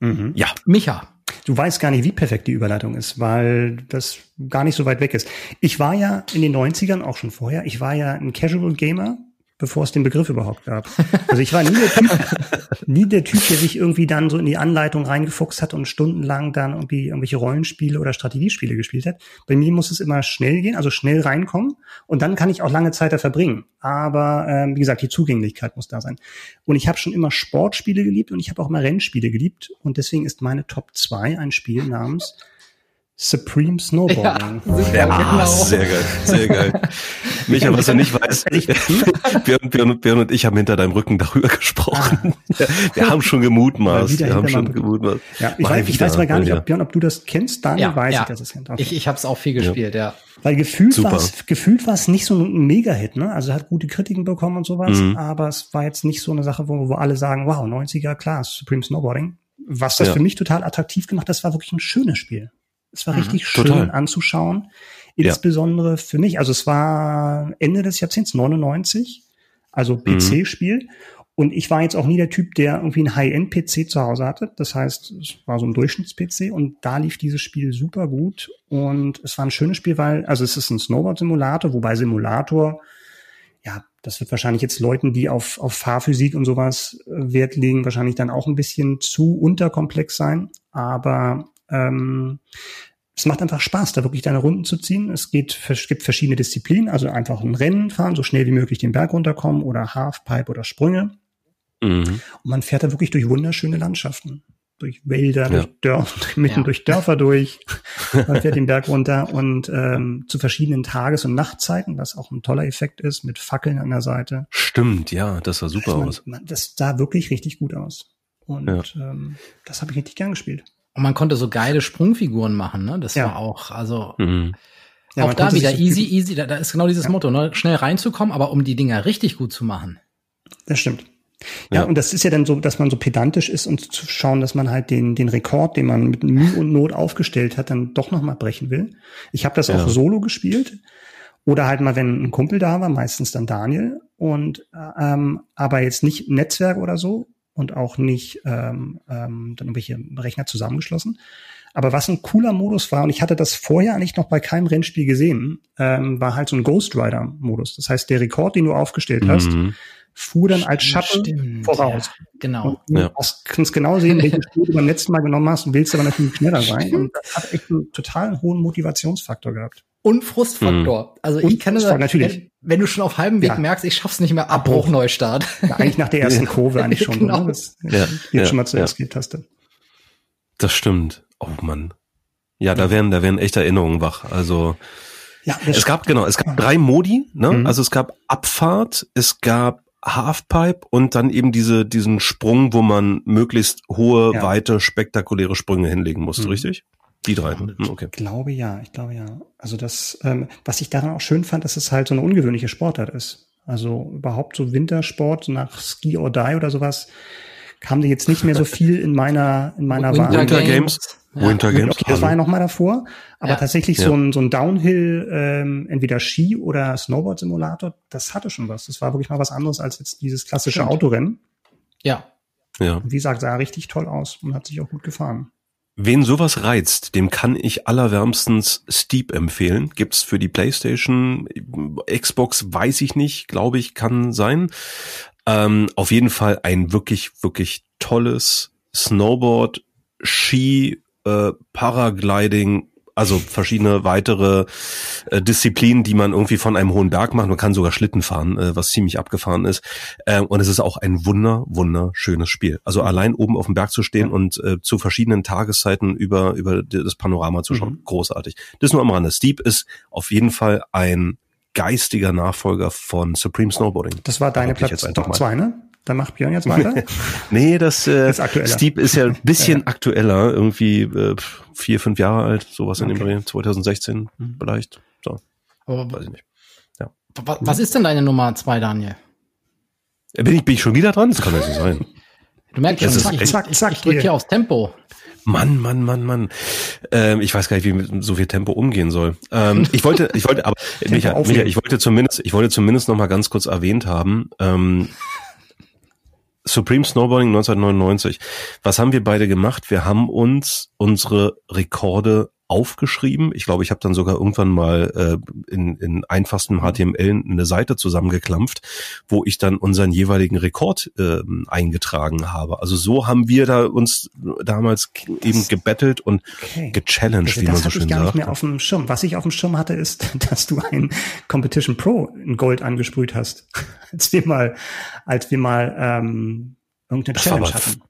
Mhm. Ja. Micha. Du weißt gar nicht, wie perfekt die Überleitung ist, weil das gar nicht so weit weg ist. Ich war ja in den 90ern, auch schon vorher, ich war ja ein Casual Gamer, bevor es den Begriff überhaupt gab. Also ich war nie der Typ, nie der Typ, der sich irgendwie dann so in die Anleitung reingefuchst hat und stundenlang dann irgendwie irgendwelche Rollenspiele oder Strategiespiele gespielt hat. Bei mir muss es immer schnell gehen, also schnell reinkommen und dann kann ich auch lange Zeit da verbringen. Aber ähm, wie gesagt, die Zugänglichkeit muss da sein. Und ich habe schon immer Sportspiele geliebt und ich habe auch immer Rennspiele geliebt und deswegen ist meine Top 2 ein Spiel namens Supreme Snowboarding. Ja, ja genau. sehr geil, sehr geil. Micha, was du nicht weißt, Björn, Björn, Björn und ich haben hinter deinem Rücken darüber gesprochen. Ah. Wir haben schon gemutmaßt. Wir haben schon gemutmaßt. Ja, ich, weiß, ich weiß aber gar nicht, ob Björn, ob du das kennst. Daniel ja, weiß ja. ich, dass es kennt. Okay. Ich, ich habe es auch viel gespielt, ja. Weil gefühlt war es gefühlt war es nicht so ein Mega-Hit, ne? Also hat gute Kritiken bekommen und sowas, mhm. aber es war jetzt nicht so eine Sache, wo, wo alle sagen, wow, 90er, klar, Supreme Snowboarding. Was das für mich total attraktiv gemacht, das war wirklich ein schönes Spiel. Es war mhm, richtig schön total. anzuschauen. Insbesondere ja. für mich. Also es war Ende des Jahrzehnts 99, also PC-Spiel. Mhm. Und ich war jetzt auch nie der Typ, der irgendwie einen High-End-PC zu Hause hatte. Das heißt, es war so ein Durchschnitts-PC und da lief dieses Spiel super gut. Und es war ein schönes Spiel, weil, also es ist ein Snowboard-Simulator, wobei Simulator, ja, das wird wahrscheinlich jetzt Leuten, die auf, auf Fahrphysik und sowas äh, Wert legen, wahrscheinlich dann auch ein bisschen zu unterkomplex sein. Aber ähm, es macht einfach Spaß, da wirklich deine Runden zu ziehen. Es geht, es gibt verschiedene Disziplinen, also einfach ein Rennen fahren, so schnell wie möglich den Berg runterkommen oder Halfpipe oder Sprünge. Mhm. Und man fährt da wirklich durch wunderschöne Landschaften. Durch Wälder, ja. durch Dörfer, mitten ja. durch Dörfer durch. Man fährt den Berg runter und ähm, zu verschiedenen Tages- und Nachtzeiten, was auch ein toller Effekt ist, mit Fackeln an der Seite. Stimmt, ja, das sah super also man, aus. Man, das sah wirklich richtig gut aus. Und ja. ähm, das habe ich richtig gern gespielt. Und man konnte so geile Sprungfiguren machen, ne? Das ja. war auch, also mhm. ja, auch da wieder easy, easy, da, da, ist genau dieses ja. Motto, ne? Schnell reinzukommen, aber um die Dinger richtig gut zu machen. Das stimmt. Ja, ja, und das ist ja dann so, dass man so pedantisch ist und zu schauen, dass man halt den, den Rekord, den man mit Mühe und Not aufgestellt hat, dann doch nochmal brechen will. Ich habe das ja. auch solo gespielt. Oder halt mal, wenn ein Kumpel da war, meistens dann Daniel. Und ähm, aber jetzt nicht Netzwerk oder so, und auch nicht ähm, ähm, dann irgendwelche Rechner zusammengeschlossen. Aber was ein cooler Modus war, und ich hatte das vorher eigentlich noch bei keinem Rennspiel gesehen, ähm, war halt so ein Ghost Rider-Modus. Das heißt, der Rekord, den du aufgestellt hast, mhm. fuhr dann als Schatten Stimmt, voraus. Ja, genau. Und du ja. kannst genau sehen, welche Spur du beim letzten Mal genommen hast und willst aber natürlich schneller sein. Und das hat echt einen total hohen Motivationsfaktor gehabt. Und Frustfaktor. Mhm. Also ich und kenne das, natürlich. Wenn du schon auf halbem Weg ja. merkst, ich schaff's nicht mehr, Abbruch, Neustart. Ja, eigentlich nach der ersten Kurve eigentlich schon. genau. Das ja. geht ja. schon mal zur Escape-Taste. Das stimmt. Oh Mann. Ja, da werden, da werden echt Erinnerungen wach. Also ja, es gab genau, es gab drei Modi. Ne? Mhm. Also es gab Abfahrt, es gab Halfpipe und dann eben diese diesen Sprung, wo man möglichst hohe, ja. weite, spektakuläre Sprünge hinlegen musste, mhm. richtig? Die drei. Hm, okay. Ich glaube ja, ich glaube ja. Also das, ähm, was ich daran auch schön fand, dass es halt so eine ungewöhnliche Sportart ist. Also überhaupt so Wintersport nach Ski or Die oder sowas kam dir jetzt nicht mehr so viel in meiner in meiner Winter Winter Games. Ja. Winter Games. Okay, das war ja noch mal davor, aber ja. tatsächlich ja. so ein so ein Downhill ähm, entweder Ski oder Snowboard Simulator, das hatte schon was. Das war wirklich mal was anderes als jetzt dieses klassische. Autorennen. Ja. Ja. Und wie gesagt, sah richtig toll aus und hat sich auch gut gefahren. Wen sowas reizt, dem kann ich allerwärmstens Steep empfehlen. Gibt's für die PlayStation, Xbox weiß ich nicht, glaube ich, kann sein. Ähm, auf jeden Fall ein wirklich, wirklich tolles Snowboard, Ski, äh, Paragliding, also verschiedene weitere äh, Disziplinen, die man irgendwie von einem hohen Berg macht. Man kann sogar Schlitten fahren, äh, was ziemlich abgefahren ist. Äh, und es ist auch ein wunder, wunderschönes Spiel. Also mhm. allein oben auf dem Berg zu stehen und äh, zu verschiedenen Tageszeiten über, über das Panorama zu schauen. Mhm. Großartig. Das nur am Rande. Steep ist auf jeden Fall ein geistiger Nachfolger von Supreme Snowboarding. Das war deine Platz Top 2, ne? Dann macht Björn jetzt weiter. nee, das äh, ist Steep ist ja ein bisschen ja. aktueller, irgendwie äh, vier, fünf Jahre alt, sowas okay. in dem Dreh, 2016 mhm. vielleicht. So. Aber, Weiß ich nicht. Ja. Was ist denn deine Nummer zwei, Daniel? Äh, bin ich, bin ich schon wieder dran? Das kann ja nicht sein. Du merkst schon, zack, ich, zack, zack, ich, ich drück hier aufs Tempo. Mann, Mann, Mann, Mann. Ähm, ich weiß gar nicht, wie mit so viel Tempo umgehen soll. Ähm, ich wollte, ich wollte, aber Micha, Micha, ich wollte zumindest, ich wollte zumindest noch mal ganz kurz erwähnt haben. Ähm, Supreme Snowboarding 1999. Was haben wir beide gemacht? Wir haben uns unsere Rekorde aufgeschrieben. Ich glaube, ich habe dann sogar irgendwann mal äh, in, in einfachstem HTML eine Seite zusammengeklampft, wo ich dann unseren jeweiligen Rekord äh, eingetragen habe. Also so haben wir da uns damals das, eben gebettelt und okay. gechallenged, also wie man so schön sagt. Das hatte ich gar nicht mehr auf dem Schirm. Was ich auf dem Schirm hatte, ist, dass du ein Competition Pro in Gold angesprüht hast, als wir mal, als wir mal ähm, irgendeine das Challenge hatten.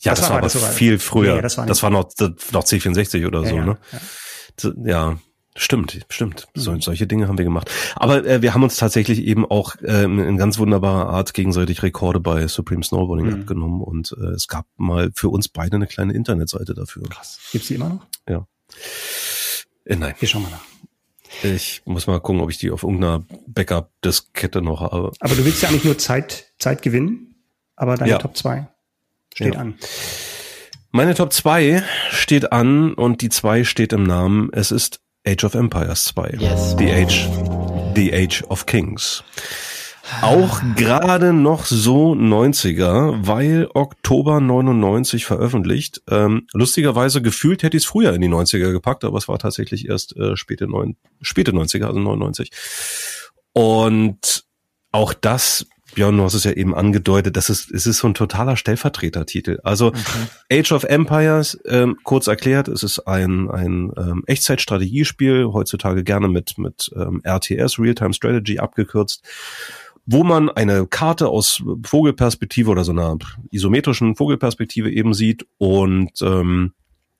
Ja, das, das war, aber das viel früher. Nee, das, war das war noch, noch C64 oder ja, so, ja, ne? Ja. ja. Stimmt, stimmt. So, solche Dinge haben wir gemacht. Aber äh, wir haben uns tatsächlich eben auch ähm, in ganz wunderbarer Art gegenseitig Rekorde bei Supreme Snowboarding mhm. abgenommen und äh, es gab mal für uns beide eine kleine Internetseite dafür. Krass. Gibt's die immer noch? Ja. Äh, nein. Wir schauen mal nach. Ich muss mal gucken, ob ich die auf irgendeiner Backup-Diskette noch habe. Aber du willst ja eigentlich nur Zeit, Zeit gewinnen, aber deine ja. Top 2 steht ja. an. Meine Top 2 steht an und die 2 steht im Namen. Es ist Age of Empires 2. Yes. The Age, The Age of Kings. Auch gerade noch so 90er, weil Oktober 99 veröffentlicht. Ähm, lustigerweise gefühlt hätte ich es früher in die 90er gepackt, aber es war tatsächlich erst äh, späte, neun, späte 90er, also 99. Und auch das Björn, du hast es ja eben angedeutet, das ist, es ist so ein totaler Stellvertretertitel. Also okay. Age of Empires, ähm, kurz erklärt, es ist ein, ein ähm, Echtzeitstrategiespiel, heutzutage gerne mit, mit ähm, RTS, Real-Time Strategy abgekürzt, wo man eine Karte aus Vogelperspektive oder so einer isometrischen Vogelperspektive eben sieht und ähm,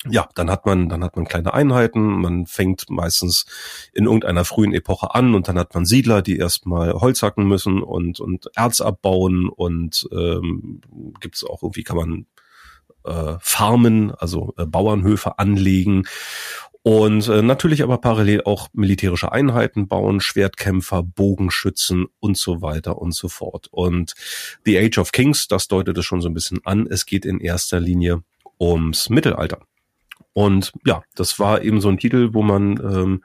ja, dann hat man, dann hat man kleine Einheiten, man fängt meistens in irgendeiner frühen Epoche an und dann hat man Siedler, die erstmal Holz hacken müssen und, und Erz abbauen und ähm, gibt es auch irgendwie, kann man äh, Farmen, also äh, Bauernhöfe anlegen und äh, natürlich aber parallel auch militärische Einheiten bauen, Schwertkämpfer, Bogenschützen und so weiter und so fort. Und The Age of Kings, das deutet es schon so ein bisschen an, es geht in erster Linie ums Mittelalter. Und ja, das war eben so ein Titel, wo man ähm,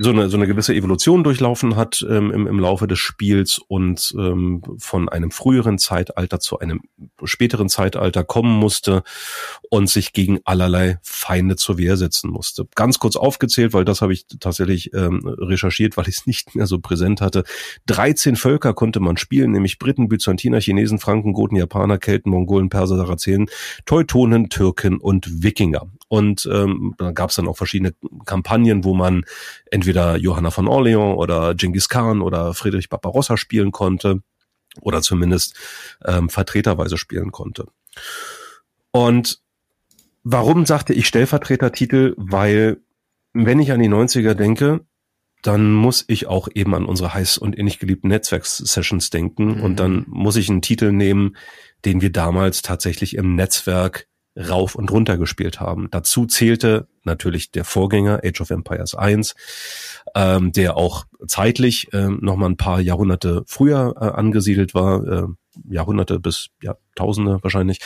so eine, so eine gewisse Evolution durchlaufen hat ähm, im, im Laufe des Spiels und ähm, von einem früheren Zeitalter zu einem späteren Zeitalter kommen musste und sich gegen allerlei Feinde zur Wehr setzen musste. Ganz kurz aufgezählt, weil das habe ich tatsächlich ähm, recherchiert, weil ich es nicht mehr so präsent hatte. 13 Völker konnte man spielen, nämlich Briten, Byzantiner, Chinesen, Franken, Goten, Japaner, Kelten, Mongolen, Perser, Sarazenen, Teutonen, Türken und Wikinger. Und ähm, da gab es dann auch verschiedene Kampagnen, wo man entweder Johanna von Orleans oder Genghis Khan oder Friedrich Barbarossa spielen konnte oder zumindest ähm, vertreterweise spielen konnte. Und warum sagte ich Stellvertretertitel? Weil wenn ich an die 90er denke, dann muss ich auch eben an unsere heiß und innig geliebten Netzwerkssessions denken mhm. und dann muss ich einen Titel nehmen, den wir damals tatsächlich im Netzwerk rauf und runter gespielt haben. Dazu zählte natürlich der Vorgänger Age of Empires 1, ähm, der auch zeitlich äh, noch mal ein paar Jahrhunderte früher äh, angesiedelt war, äh, Jahrhunderte bis Jahrtausende wahrscheinlich.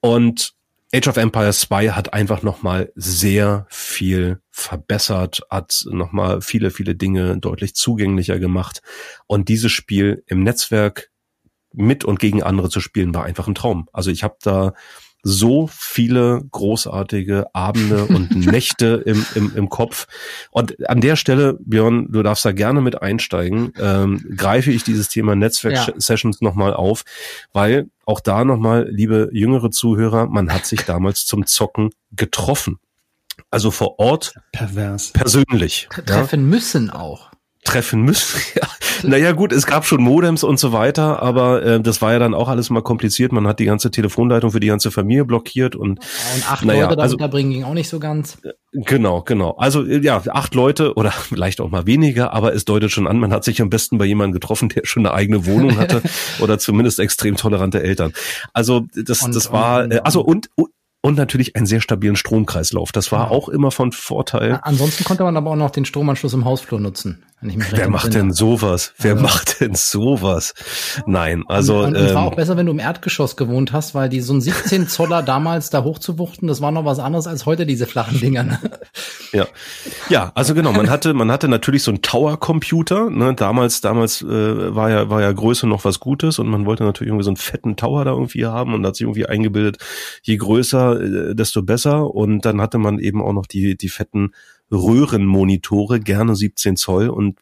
Und Age of Empires 2 hat einfach nochmal sehr viel verbessert, hat nochmal viele, viele Dinge deutlich zugänglicher gemacht. Und dieses Spiel im Netzwerk mit und gegen andere zu spielen, war einfach ein Traum. Also ich habe da so viele großartige Abende und Nächte im, im, im Kopf. Und an der Stelle, Björn, du darfst da gerne mit einsteigen, ähm, greife ich dieses Thema Netzwerk-Sessions ja. nochmal auf, weil auch da nochmal, liebe jüngere Zuhörer, man hat sich damals zum Zocken getroffen. Also vor Ort. Pervers. Persönlich. Treffen ja. müssen auch treffen müssen. ja. Naja gut, es gab schon Modems und so weiter, aber äh, das war ja dann auch alles mal kompliziert. Man hat die ganze Telefonleitung für die ganze Familie blockiert und und acht naja, Leute da also, unterbringen ging auch nicht so ganz. Genau, genau. Also äh, ja, acht Leute oder vielleicht auch mal weniger, aber es deutet schon an, man hat sich am besten bei jemandem getroffen, der schon eine eigene Wohnung hatte oder zumindest extrem tolerante Eltern. Also das, und, das war, und, äh, also und, und und natürlich einen sehr stabilen Stromkreislauf. Das war ja. auch immer von Vorteil. Ansonsten konnte man aber auch noch den Stromanschluss im Hausflur nutzen. Wer macht denn sowas? Wer also. macht denn sowas? Nein, also. Und, und ähm, war auch besser, wenn du im Erdgeschoss gewohnt hast, weil die so ein 17 Zoller damals da hochzuwuchten, das war noch was anderes als heute diese flachen Dinger. Ne? Ja, ja, also genau, man hatte, man hatte natürlich so einen Tower-Computer. Ne? Damals, damals äh, war ja, war ja Größe noch was Gutes und man wollte natürlich irgendwie so einen fetten Tower da irgendwie haben und hat sich irgendwie eingebildet, je größer, äh, desto besser. Und dann hatte man eben auch noch die, die fetten Röhrenmonitore, gerne 17 Zoll und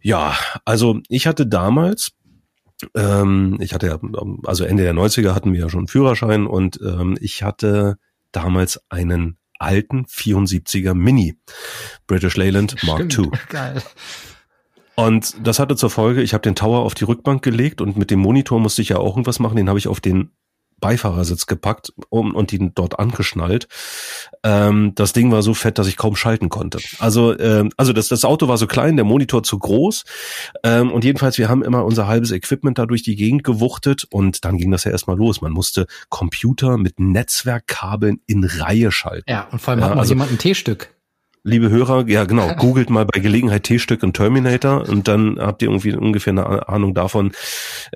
ja, also ich hatte damals ähm, ich hatte ja, also Ende der 90er hatten wir ja schon einen Führerschein und ähm, ich hatte damals einen alten 74er Mini British Leyland Mark II. Geil. Und das hatte zur Folge, ich habe den Tower auf die Rückbank gelegt und mit dem Monitor musste ich ja auch irgendwas machen. Den habe ich auf den Beifahrersitz gepackt um, und ihn dort angeschnallt. Ähm, das Ding war so fett, dass ich kaum schalten konnte. Also, ähm, also das, das Auto war so klein, der Monitor zu groß. Ähm, und jedenfalls, wir haben immer unser halbes Equipment da durch die Gegend gewuchtet und dann ging das ja erstmal los. Man musste Computer mit Netzwerkkabeln in Reihe schalten. Ja, und vor allem ja, hat noch also, jemand ein T-Stück liebe Hörer, ja genau, googelt mal bei Gelegenheit T-Stück und Terminator und dann habt ihr irgendwie ungefähr eine Ahnung davon,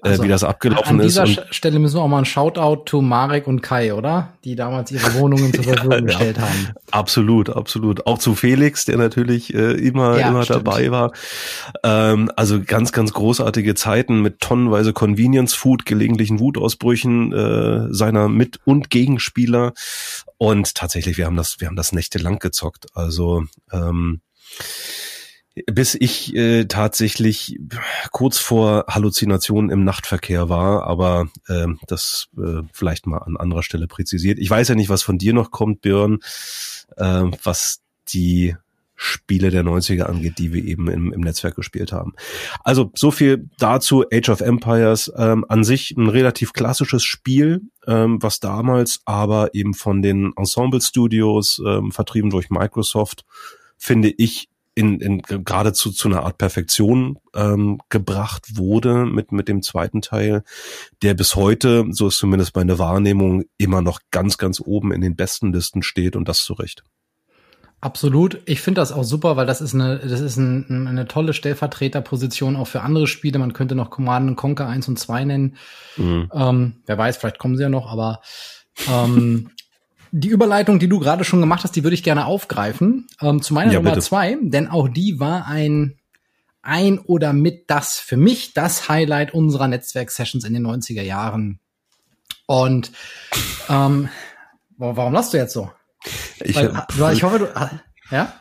äh, also, wie das abgelaufen ist. An dieser Stelle müssen wir auch mal ein Shoutout to Marek und Kai, oder? Die damals ihre Wohnungen zur Verfügung ja, gestellt ja. haben. Absolut, absolut. Auch zu Felix, der natürlich äh, immer, ja, immer stimmt. dabei war. Ähm, also ganz, ganz großartige Zeiten mit tonnenweise Convenience Food, gelegentlichen Wutausbrüchen äh, seiner Mit- und Gegenspieler. Und tatsächlich, wir haben das, wir haben das nächtelang gezockt. Also ähm, bis ich äh, tatsächlich kurz vor Halluzinationen im Nachtverkehr war, aber äh, das äh, vielleicht mal an anderer Stelle präzisiert. Ich weiß ja nicht, was von dir noch kommt, Björn, äh, was die Spiele der 90er angeht, die wir eben im, im Netzwerk gespielt haben. Also so viel dazu. Age of Empires ähm, an sich ein relativ klassisches Spiel, ähm, was damals aber eben von den Ensemble Studios ähm, vertrieben durch Microsoft, finde ich in, in geradezu zu einer Art Perfektion ähm, gebracht wurde mit mit dem zweiten Teil, der bis heute, so ist zumindest meine Wahrnehmung, immer noch ganz ganz oben in den besten Listen steht und das zu Recht. Absolut. Ich finde das auch super, weil das ist eine, das ist ein, eine tolle Stellvertreterposition auch für andere Spiele. Man könnte noch Command Conquer 1 und 2 nennen. Mhm. Ähm, wer weiß, vielleicht kommen sie ja noch, aber ähm, die Überleitung, die du gerade schon gemacht hast, die würde ich gerne aufgreifen. Ähm, zu meiner ja, Nummer bitte. zwei, denn auch die war ein ein oder mit das für mich das Highlight unserer Netzwerk-Sessions in den 90er Jahren. Und ähm, warum lachst du jetzt so? Ich, Weil, äh, ich hoffe, du. Ja?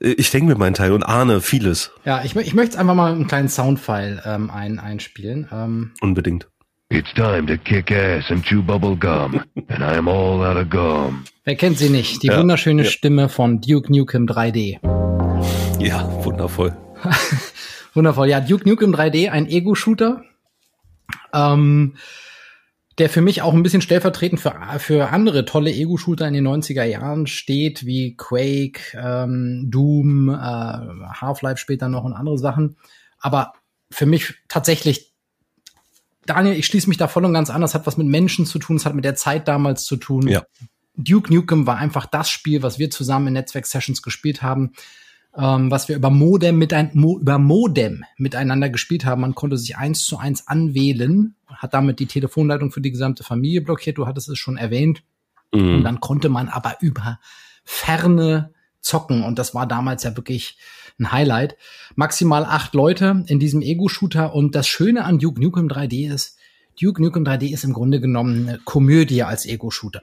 Ich denke mir meinen Teil und ahne vieles. Ja, ich, ich möchte einfach mal einen kleinen Soundfile ähm, ein, einspielen. Ähm, Unbedingt. It's time to kick ass and chew bubble gum. And I'm all out of gum. Wer kennt sie nicht? Die ja, wunderschöne ja. Stimme von Duke Nukem 3D. Ja, wundervoll. wundervoll. Ja, Duke Nukem 3D, ein Ego-Shooter. Ähm, der für mich auch ein bisschen stellvertretend für, für andere tolle Ego-Shooter in den 90er Jahren steht, wie Quake, ähm, Doom, äh, Half-Life später noch und andere Sachen. Aber für mich tatsächlich, Daniel, ich schließe mich da voll und ganz an, das hat was mit Menschen zu tun, es hat mit der Zeit damals zu tun. Ja. Duke Nukem war einfach das Spiel, was wir zusammen in Netzwerk-Sessions gespielt haben ähm, was wir über Modem mit ein, Mo, über Modem miteinander gespielt haben. Man konnte sich eins zu eins anwählen, hat damit die Telefonleitung für die gesamte Familie blockiert. Du hattest es schon erwähnt. Mhm. Und dann konnte man aber über Ferne zocken. Und das war damals ja wirklich ein Highlight. Maximal acht Leute in diesem Ego-Shooter. Und das Schöne an Duke Nukem 3D ist, Duke Nukem 3D ist im Grunde genommen eine Komödie als Ego-Shooter.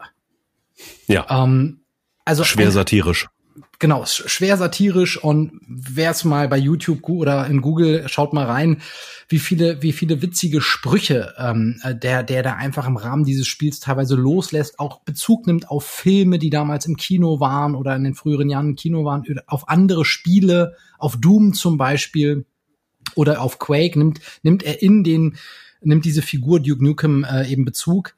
Ja. Ähm, also schwer satirisch genau, schwer satirisch und wer es mal bei YouTube oder in Google schaut mal rein, wie viele, wie viele witzige Sprüche ähm, äh, der, der da einfach im Rahmen dieses Spiels teilweise loslässt, auch Bezug nimmt auf Filme, die damals im Kino waren oder in den früheren Jahren im Kino waren, auf andere Spiele, auf Doom zum Beispiel oder auf Quake nimmt, nimmt er in den, nimmt diese Figur Duke Nukem äh, eben Bezug.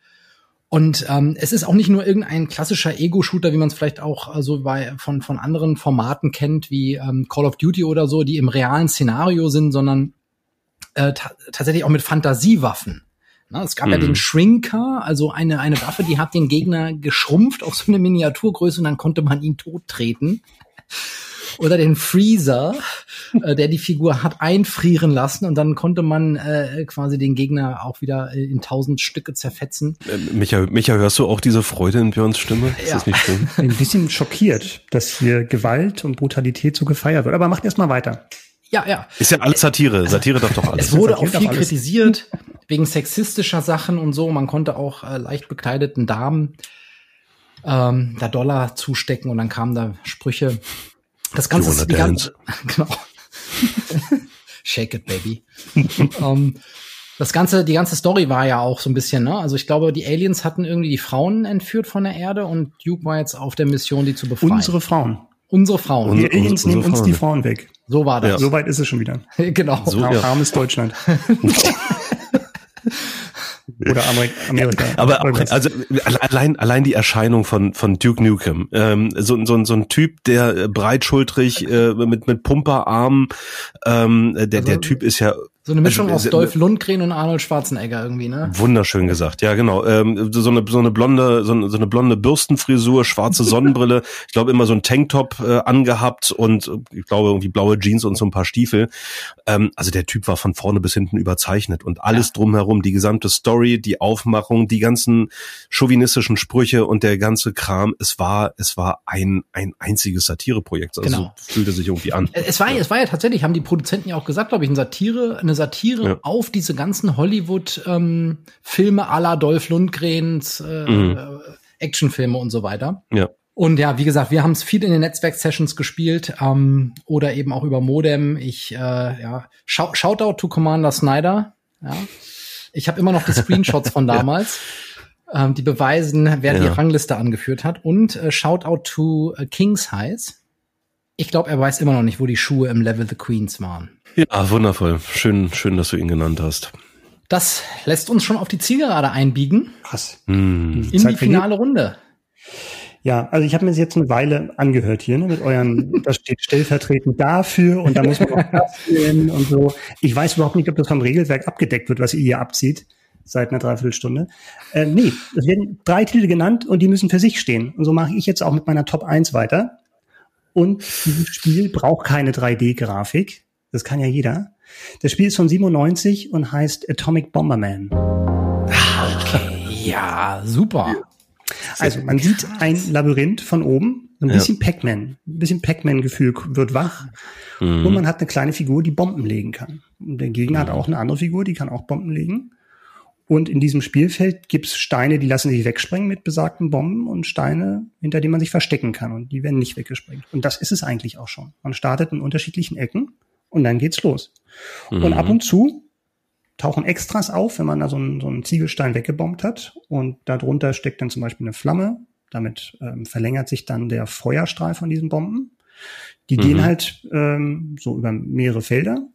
Und ähm, es ist auch nicht nur irgendein klassischer Ego-Shooter, wie man es vielleicht auch äh, so bei von von anderen Formaten kennt, wie ähm, Call of Duty oder so, die im realen Szenario sind, sondern äh, tatsächlich auch mit Fantasiewaffen. Na, es gab mhm. ja den Shrinker, also eine eine Waffe, die hat den Gegner geschrumpft auf so eine Miniaturgröße und dann konnte man ihn tottreten. Oder den Freezer, äh, der die Figur hat einfrieren lassen und dann konnte man äh, quasi den Gegner auch wieder äh, in tausend Stücke zerfetzen. Äh, Micha, Micha, hörst du auch diese Freude in Björns Stimme? Ist Ja. das nicht schön? Ein bisschen schockiert, dass hier Gewalt und Brutalität so gefeiert wird. Aber macht erst mal weiter. Ja, ja. Ist ja alles Satire. Satire doch doch alles. Es wurde auch viel kritisiert wegen sexistischer Sachen und so. Man konnte auch äh, leicht bekleideten Damen ähm, da Dollar zustecken und dann kamen da Sprüche. Das Ganze ist die ganze, genau. Shake it, baby. ähm, das ganze, die ganze Story war ja auch so ein bisschen, ne? Also ich glaube, die Aliens hatten irgendwie die Frauen entführt von der Erde und Duke war jetzt auf der Mission, die zu befreien. Unsere Frauen. Unsere Frauen. Und- Die Aliens nehmen uns die. Frauen weg. so war das. Ja. So weit ist es schon wieder. genau. So, Arm- ja. Armes Deutschland. Oder Amerik Amerika. Aber auch, Irgendwas. also allein allein die Erscheinung von von Duke Nukem, ähm, so so so ein Typ, der äh, breitschultrig äh, mit mit Pumperarm, ähm, der der Typ ist ja So eine Mischung Also, aus äh, Dolph Lundgren und Arnold Schwarzenegger irgendwie, ne? Wunderschön gesagt, ja genau. Ähm, so eine so eine blonde so eine, so eine blonde Bürstenfrisur, schwarze Sonnenbrille. ich glaube immer so ein Tanktop äh, angehabt und äh, ich glaube irgendwie blaue Jeans und so ein paar Stiefel. Ähm, also der Typ war von vorne bis hinten überzeichnet und alles drumherum, die gesamte Story, die Aufmachung, die ganzen chauvinistischen Sprüche und der ganze Kram. Es war es war ein ein einziges Satireprojekt. Also Genau. so fühlte sich irgendwie an. Es war, es war ja tatsächlich, haben die Produzenten ja auch gesagt, glaube ich, eine Satire, eine Satire Ja. auf diese ganzen Hollywood-Filme à la Dolph Lundgrens, äh, Mhm. äh, Actionfilme und so weiter. Ja. Und ja, wie gesagt, wir haben es viel in den Netzwerk-Sessions gespielt ähm, oder eben auch über Modem. Ich, äh, ja, Shou- Shoutout to Commander Snyder. Ja. Ich habe immer noch die Screenshots von damals, ähm, die beweisen, wer die Ja. Rangliste angeführt hat. Und äh, Shoutout to äh, Kings Heights. Ich glaube, er weiß immer noch nicht, wo die Schuhe im Level the Queens waren. Ja, wundervoll. Schön schön, dass du ihn genannt hast. Das lässt uns schon auf die Zielgerade einbiegen Krass. Hm. in die Zeit vergeht. finale Runde. Ja, also ich habe mir das jetzt eine Weile angehört hier, ne, mit euren, das steht stellvertretend dafür und da muss man auch das und so. Ich weiß überhaupt nicht, ob das vom Regelwerk abgedeckt wird, was ihr hier abzieht, seit einer Dreiviertelstunde. Äh, nee, es werden drei Titel genannt und die müssen für sich stehen. Und so mache ich jetzt auch mit meiner Top 1 weiter. Und dieses Spiel braucht keine 3D-Grafik. Das kann ja jeder. Das Spiel ist von 97 und heißt Atomic Bomberman. Ja, super. Also man sieht ein Labyrinth von oben, ein Ja. bisschen Pac-Man, ein bisschen Pac-Man-Gefühl wird wach. Mhm. Und man hat eine kleine Figur, die Bomben legen kann. Und der Gegner hat auch eine andere Figur, die kann auch Bomben legen. Und in diesem Spielfeld gibt's Steine, die lassen sich wegsprengen mit besagten Bomben und Steine, hinter denen man sich verstecken kann. Und die werden nicht weggesprengt. Und das ist es eigentlich auch schon. Man startet in unterschiedlichen Ecken und dann geht's los. Und Mhm. ab und zu tauchen Extras auf, wenn man da so einen, so einen Ziegelstein weggebombt hat. Und darunter steckt dann zum Beispiel eine Flamme. Damit ähm, verlängert sich dann der Feuerstrahl von diesen Bomben. Die Mhm. gehen halt ähm, so über mehrere Felder.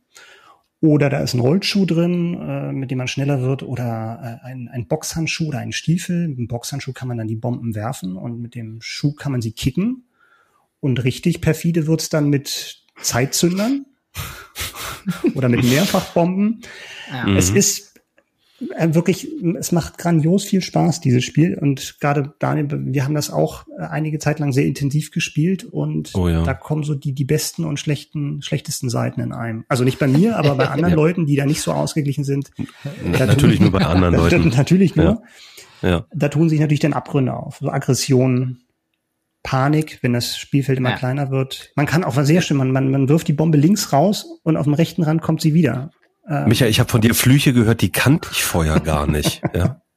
Oder da ist ein Rollschuh drin, äh, mit dem man schneller wird, oder äh, ein, ein Boxhandschuh oder ein Stiefel. Mit dem Boxhandschuh kann man dann die Bomben werfen und mit dem Schuh kann man sie kicken. Und richtig perfide wird's dann mit Zeitzündern oder mit Mehrfachbomben. Ja. Mhm. Es ist äh, wirklich, es macht grandios viel Spaß, dieses Spiel. Und gerade Daniel, wir haben das auch äh, einige Zeit lang sehr intensiv gespielt und Oh ja. da kommen so die, die besten und schlechten, schlechtesten Seiten in einem. Also nicht bei mir, aber bei anderen Leuten, die da nicht so ausgeglichen sind. Da Natürlich tun- nur bei anderen Leuten. natürlich nur. Ja. Da tun sich natürlich dann Abgründe auf. So Aggression, Panik, wenn das Spielfeld immer Ja. kleiner wird. Man kann auch was sehr schön, man, man, man wirft die Bombe links raus und auf dem rechten Rand kommt sie wieder. Ähm, Michael, ich habe von dir Flüche gehört, die kannte ich vorher gar nicht. Ja.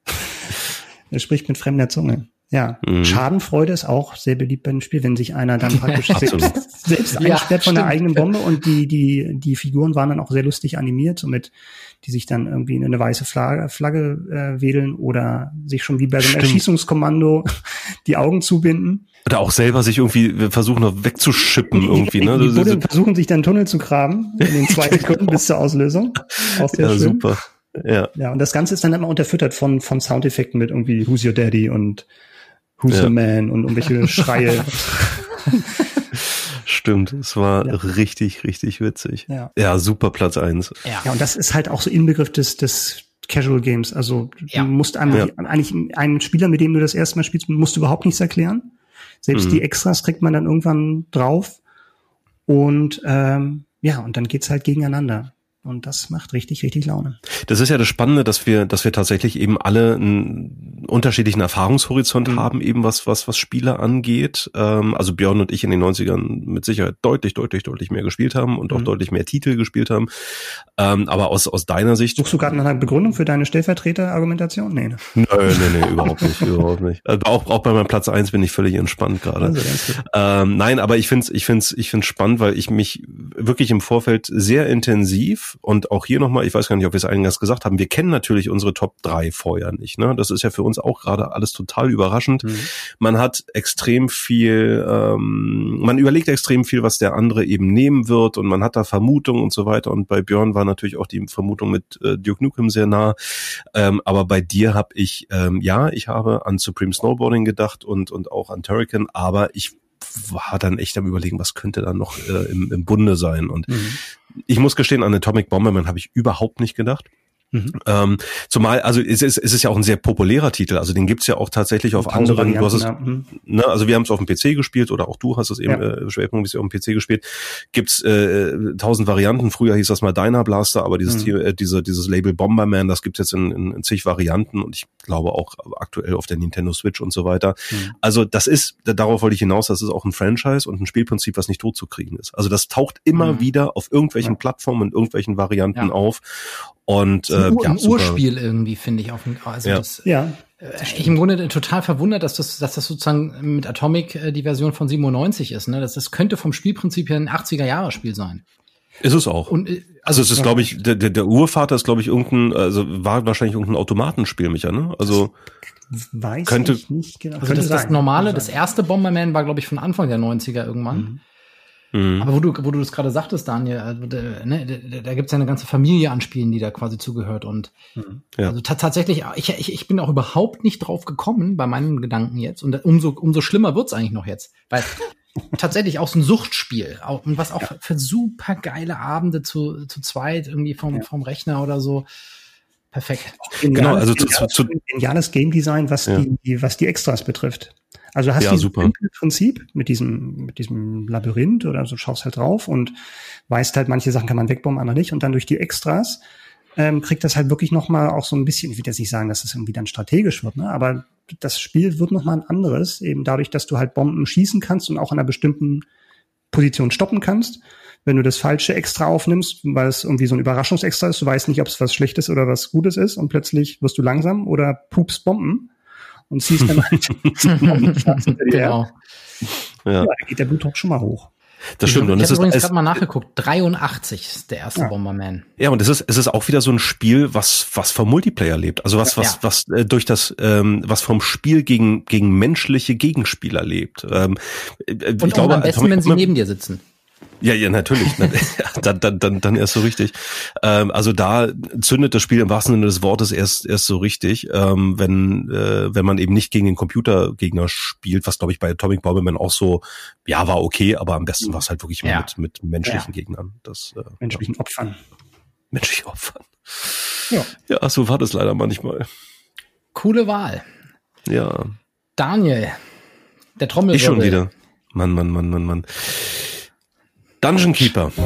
Er spricht mit fremder Zunge. Ja, Mhm. Schadenfreude ist auch sehr beliebt bei dem Spiel, wenn sich einer dann praktisch selbst, selbst Ja, einsperrt von der eigenen Bombe und die, die, die Figuren waren dann auch sehr lustig animiert, somit die sich dann irgendwie in eine weiße Flagge, Flagge äh, wedeln oder sich schon wie bei so einem. Erschießungskommando die Augen zubinden. Oder auch selber sich irgendwie versuchen noch wegzuschippen irgendwie, ne? Die Buddeln versuchen sich dann einen Tunnel zu graben in den zwei Sekunden bis zur Auslösung. Auch sehr ja, schön. super. Ja. Ja, und das Ganze ist dann immer unterfüttert von, von Soundeffekten mit irgendwie Who's Your Daddy und Who's Ja. the Man und irgendwelche Schreie. Stimmt, es war Ja. richtig, richtig witzig. Ja. Ja, super Platz eins. Ja. Ja, und das ist halt auch so Inbegriff des, des Casual Games. Also Ja. du musst einem Ja. eigentlich einen Spieler, mit dem du das erste Mal spielst, musst du überhaupt nichts erklären. Selbst Mhm. die Extras kriegt man dann irgendwann drauf. Und ähm, ja, und dann geht's halt gegeneinander. Und das macht richtig, richtig Laune. Das ist ja das Spannende, dass wir, dass wir tatsächlich eben alle einen unterschiedlichen Erfahrungshorizont mhm. haben, eben was, was, was Spiele angeht. Ähm, also Björn und ich in den 90ern mit Sicherheit deutlich, deutlich, deutlich mehr gespielt haben und mhm. auch deutlich mehr Titel gespielt haben. Ähm, aber aus, aus deiner Sicht. Suchst du gerade nach einer Begründung für deine Stellvertreter-Argumentation? Nee, ne? Nö, nee, nee, überhaupt nicht, überhaupt nicht. Also auch, auch bei meinem Platz eins bin ich völlig entspannt gerade. Also, ähm, nein, aber ich find's, ich find's, ich find's spannend, weil ich mich wirklich im Vorfeld sehr intensiv und auch hier nochmal, ich weiß gar nicht, ob wir es eingangs gesagt haben, wir kennen natürlich unsere Top 3 vorher nicht. Ne? Das ist ja für uns auch gerade alles total überraschend. Mhm. Man hat extrem viel, ähm, man überlegt extrem viel, was der andere eben nehmen wird und man hat da Vermutungen und so weiter. Und bei Björn war natürlich auch die Vermutung mit äh, Duke Nukem sehr nah. Ähm, aber bei dir habe ich, ähm, ja, ich habe an Supreme Snowboarding gedacht und, und auch an Turrican, aber ich war dann echt am überlegen, was könnte da noch äh, im, im Bunde sein. Und mhm. ich muss gestehen, an Atomic Bomberman habe ich überhaupt nicht gedacht. Mhm. Ähm, zumal, also es ist, es ist ja auch ein sehr populärer Titel, also den gibt's ja auch tatsächlich auf anderen, du hast es, ja. mhm. ne, also wir haben es auf dem PC gespielt oder auch du hast es eben ja. äh, schwerpunktmäßig auf dem PC gespielt, gibt's äh, tausend Varianten, früher hieß das mal Dyna Blaster, aber dieses, mhm. äh, diese, dieses Label Bomberman, das gibt's jetzt in, in, in zig Varianten und ich glaube auch aktuell auf der Nintendo Switch und so weiter. Mhm. Also das ist, darauf wollte ich hinaus, das ist auch ein Franchise und ein Spielprinzip, was nicht tot zu kriegen ist. Also das taucht immer mhm. wieder auf irgendwelchen ja. Plattformen und irgendwelchen Varianten auf und äh, ein, Ur, ja, ein Urspiel irgendwie, finde ich. Auf, also ja. Das, ja. Äh, ich im Grunde total verwundert, dass das, dass das sozusagen mit Atomic äh, die Version von 97 ist. Ne? Das, das könnte vom Spielprinzip her ein 80er-Jahre-Spiel sein. Ist es auch. Und, äh, also, also es ist, glaube ich, der, der Urvater ist, glaube ich, irgendein, also war wahrscheinlich irgendein Automatenspielmecher, ne? Also weiß könnte, ich nicht genau. Also das, das normale, das erste Bomberman war, glaube ich, von Anfang der 90er irgendwann. Mhm. Mhm. Aber wo du, wo du das gerade sagtest, Daniel, also, ne, da, da gibt es ja eine ganze Familie an Spielen, die da quasi zugehört. Und mhm. ja. also tatsächlich, ich, ich, ich bin auch überhaupt nicht drauf gekommen bei meinen Gedanken jetzt. Und umso, umso schlimmer wird's eigentlich noch jetzt. Weil tatsächlich auch so ein Suchtspiel. Auch, und was auch ja. für super geile Abende zu, zu zweit, irgendwie vom, ja. vom Rechner oder so. Perfekt. Geniales, genau, also zu, zu, zu geniales Game Design, was ja. die, was die Extras betrifft. Also hast ja, du ein Prinzip mit diesem, mit diesem Labyrinth oder so schaust halt drauf und weißt halt, manche Sachen kann man wegbomben, andere nicht. Und dann durch die Extras ähm, kriegt das halt wirklich nochmal auch so ein bisschen, ich will jetzt nicht sagen, dass das irgendwie dann strategisch wird, ne? aber das Spiel wird nochmal ein anderes, eben dadurch, dass du halt Bomben schießen kannst und auch an einer bestimmten Position stoppen kannst. Wenn du das falsche Extra aufnimmst, weil es irgendwie so ein Überraschungsextra ist, du weißt nicht, ob es was Schlechtes oder was Gutes ist und plötzlich wirst du langsam oder pupst Bomben und ziehst dann halt genau. Ja. ja, da geht der Blutdruck schon mal hoch. Das stimmt. Und ich habe übrigens gerade mal nachgeguckt. 83 ist der erste ja. Bomberman. Ja, und es ist es ist auch wieder so ein Spiel, was was vom Multiplayer lebt. Also was was ja. was äh, durch das ähm, was vom Spiel gegen gegen menschliche Gegenspieler lebt. Ähm, äh, und ich glaube, am besten, wenn sie neben dir sitzen. Ja, ja, natürlich. dann, dann, dann, dann erst so richtig. Ähm, also da zündet das Spiel im wahrsten Sinne des Wortes erst erst so richtig, ähm, wenn äh, wenn man eben nicht gegen den Computergegner spielt, was glaube ich bei Atomic Bomberman auch so, ja, war okay, aber am besten war es halt wirklich ja. mit mit menschlichen ja. Gegnern. Das äh, menschlichen ja. Opfern. Menschlichen Opfern. Ja. ja, so war das leider manchmal. Coole Wahl. Ja. Daniel, der Trommelwirbel. Ich schon wieder. Mann, Mann, Mann, Mann, Mann. Dungeon Keeper.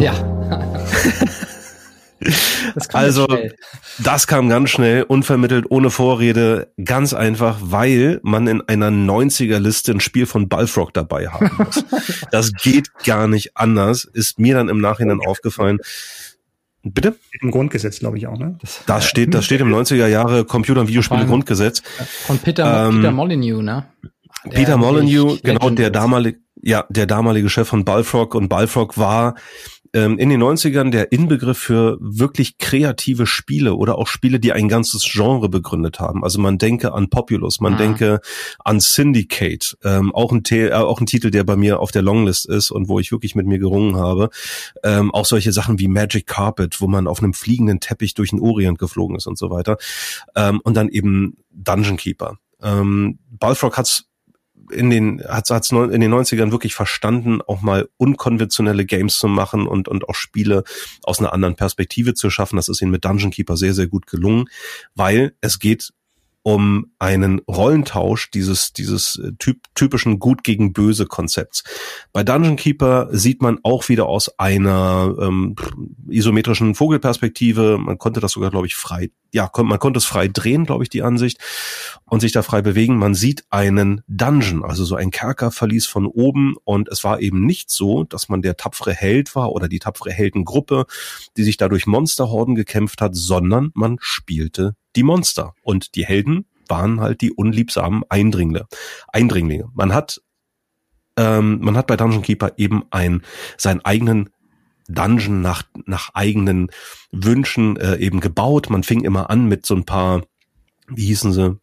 Ja. Das also, das kam ganz schnell, unvermittelt, ohne Vorrede, ganz einfach, weil man in einer 90er-Liste ein Spiel von Balfrog dabei haben muss. das geht gar nicht anders, ist mir dann im Nachhinein aufgefallen. Bitte? Im Grundgesetz, glaube ich auch, ne? Das, steht, das steht im 90er Jahre Computer- und Videospiele-Grundgesetz. Von Peter, ähm, Peter Molyneux, ne? Peter Molyneux, genau, der damalige, ja, der damalige Chef von Balfrog und Balfrog war ähm, in den 90ern der Inbegriff für wirklich kreative Spiele oder auch Spiele, die ein ganzes Genre begründet haben. Also man denke an Populous, man mhm. denke an Syndicate, ähm, auch, ein äh, auch ein Titel, der bei mir auf der Longlist ist und wo ich wirklich mit mir gerungen habe. Ähm, auch solche Sachen wie Magic Carpet, wo man auf einem fliegenden Teppich durch den Orient geflogen ist und so weiter. Ähm, und dann eben Dungeon Keeper. Ähm, Balfrog hat's in den hat hat's in den 90ern wirklich verstanden, auch mal unkonventionelle Games zu machen und und auch Spiele aus einer anderen Perspektive zu schaffen. Das ist ihnen mit Dungeon Keeper sehr sehr gut gelungen, weil es geht um einen Rollentausch dieses, dieses äh, typ, typischen Gut gegen Böse Konzepts. Bei Dungeon Keeper sieht man auch wieder aus einer ähm, isometrischen Vogelperspektive, man konnte das sogar, glaube ich, frei, ja, man konnte es frei drehen, glaube ich, die Ansicht, und sich da frei bewegen. Man sieht einen Dungeon, also so ein Kerkerverlies von oben, und es war eben nicht so, dass man der tapfere Held war oder die tapfere Heldengruppe, die sich dadurch Monsterhorden gekämpft hat, sondern man spielte die Monster. Und die Helden waren halt die unliebsamen Eindringlinge. Eindringlinge. Man hat, ähm, man hat bei Dungeon Keeper eben ein, seinen eigenen Dungeon nach, nach eigenen Wünschen äh, eben gebaut. Man fing immer an mit so ein paar, wie hießen sie,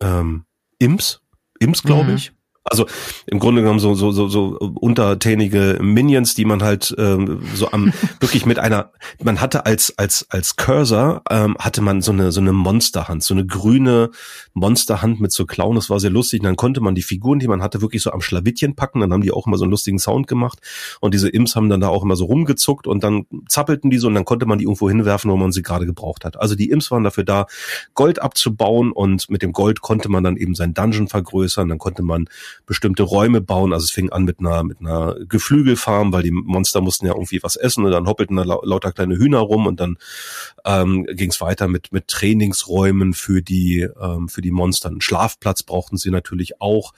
ähm, Imps, Imps glaube mhm. ich. Also im Grunde genommen so so so so untertänige Minions, die man halt ähm, so am wirklich mit einer man hatte als als als Cursor ähm, hatte man so eine so eine Monsterhand, so eine grüne Monsterhand mit so Klauen, das war sehr lustig. Und dann konnte man die Figuren, die man hatte, wirklich so am Schlawittchen packen, dann haben die auch immer so einen lustigen Sound gemacht und diese Imps haben dann da auch immer so rumgezuckt und dann zappelten die so und dann konnte man die irgendwo hinwerfen, wo man sie gerade gebraucht hat. Also die Imps waren dafür da, Gold abzubauen und mit dem Gold konnte man dann eben sein Dungeon vergrößern, dann konnte man bestimmte Räume bauen. Also es fing an mit einer, mit einer Geflügelfarm, weil die Monster mussten ja irgendwie was essen und dann hoppelten da lauter kleine Hühner rum und dann ähm, ging es weiter mit, mit Trainingsräumen für die, ähm, für die Monster. Einen Schlafplatz brauchten sie natürlich auch.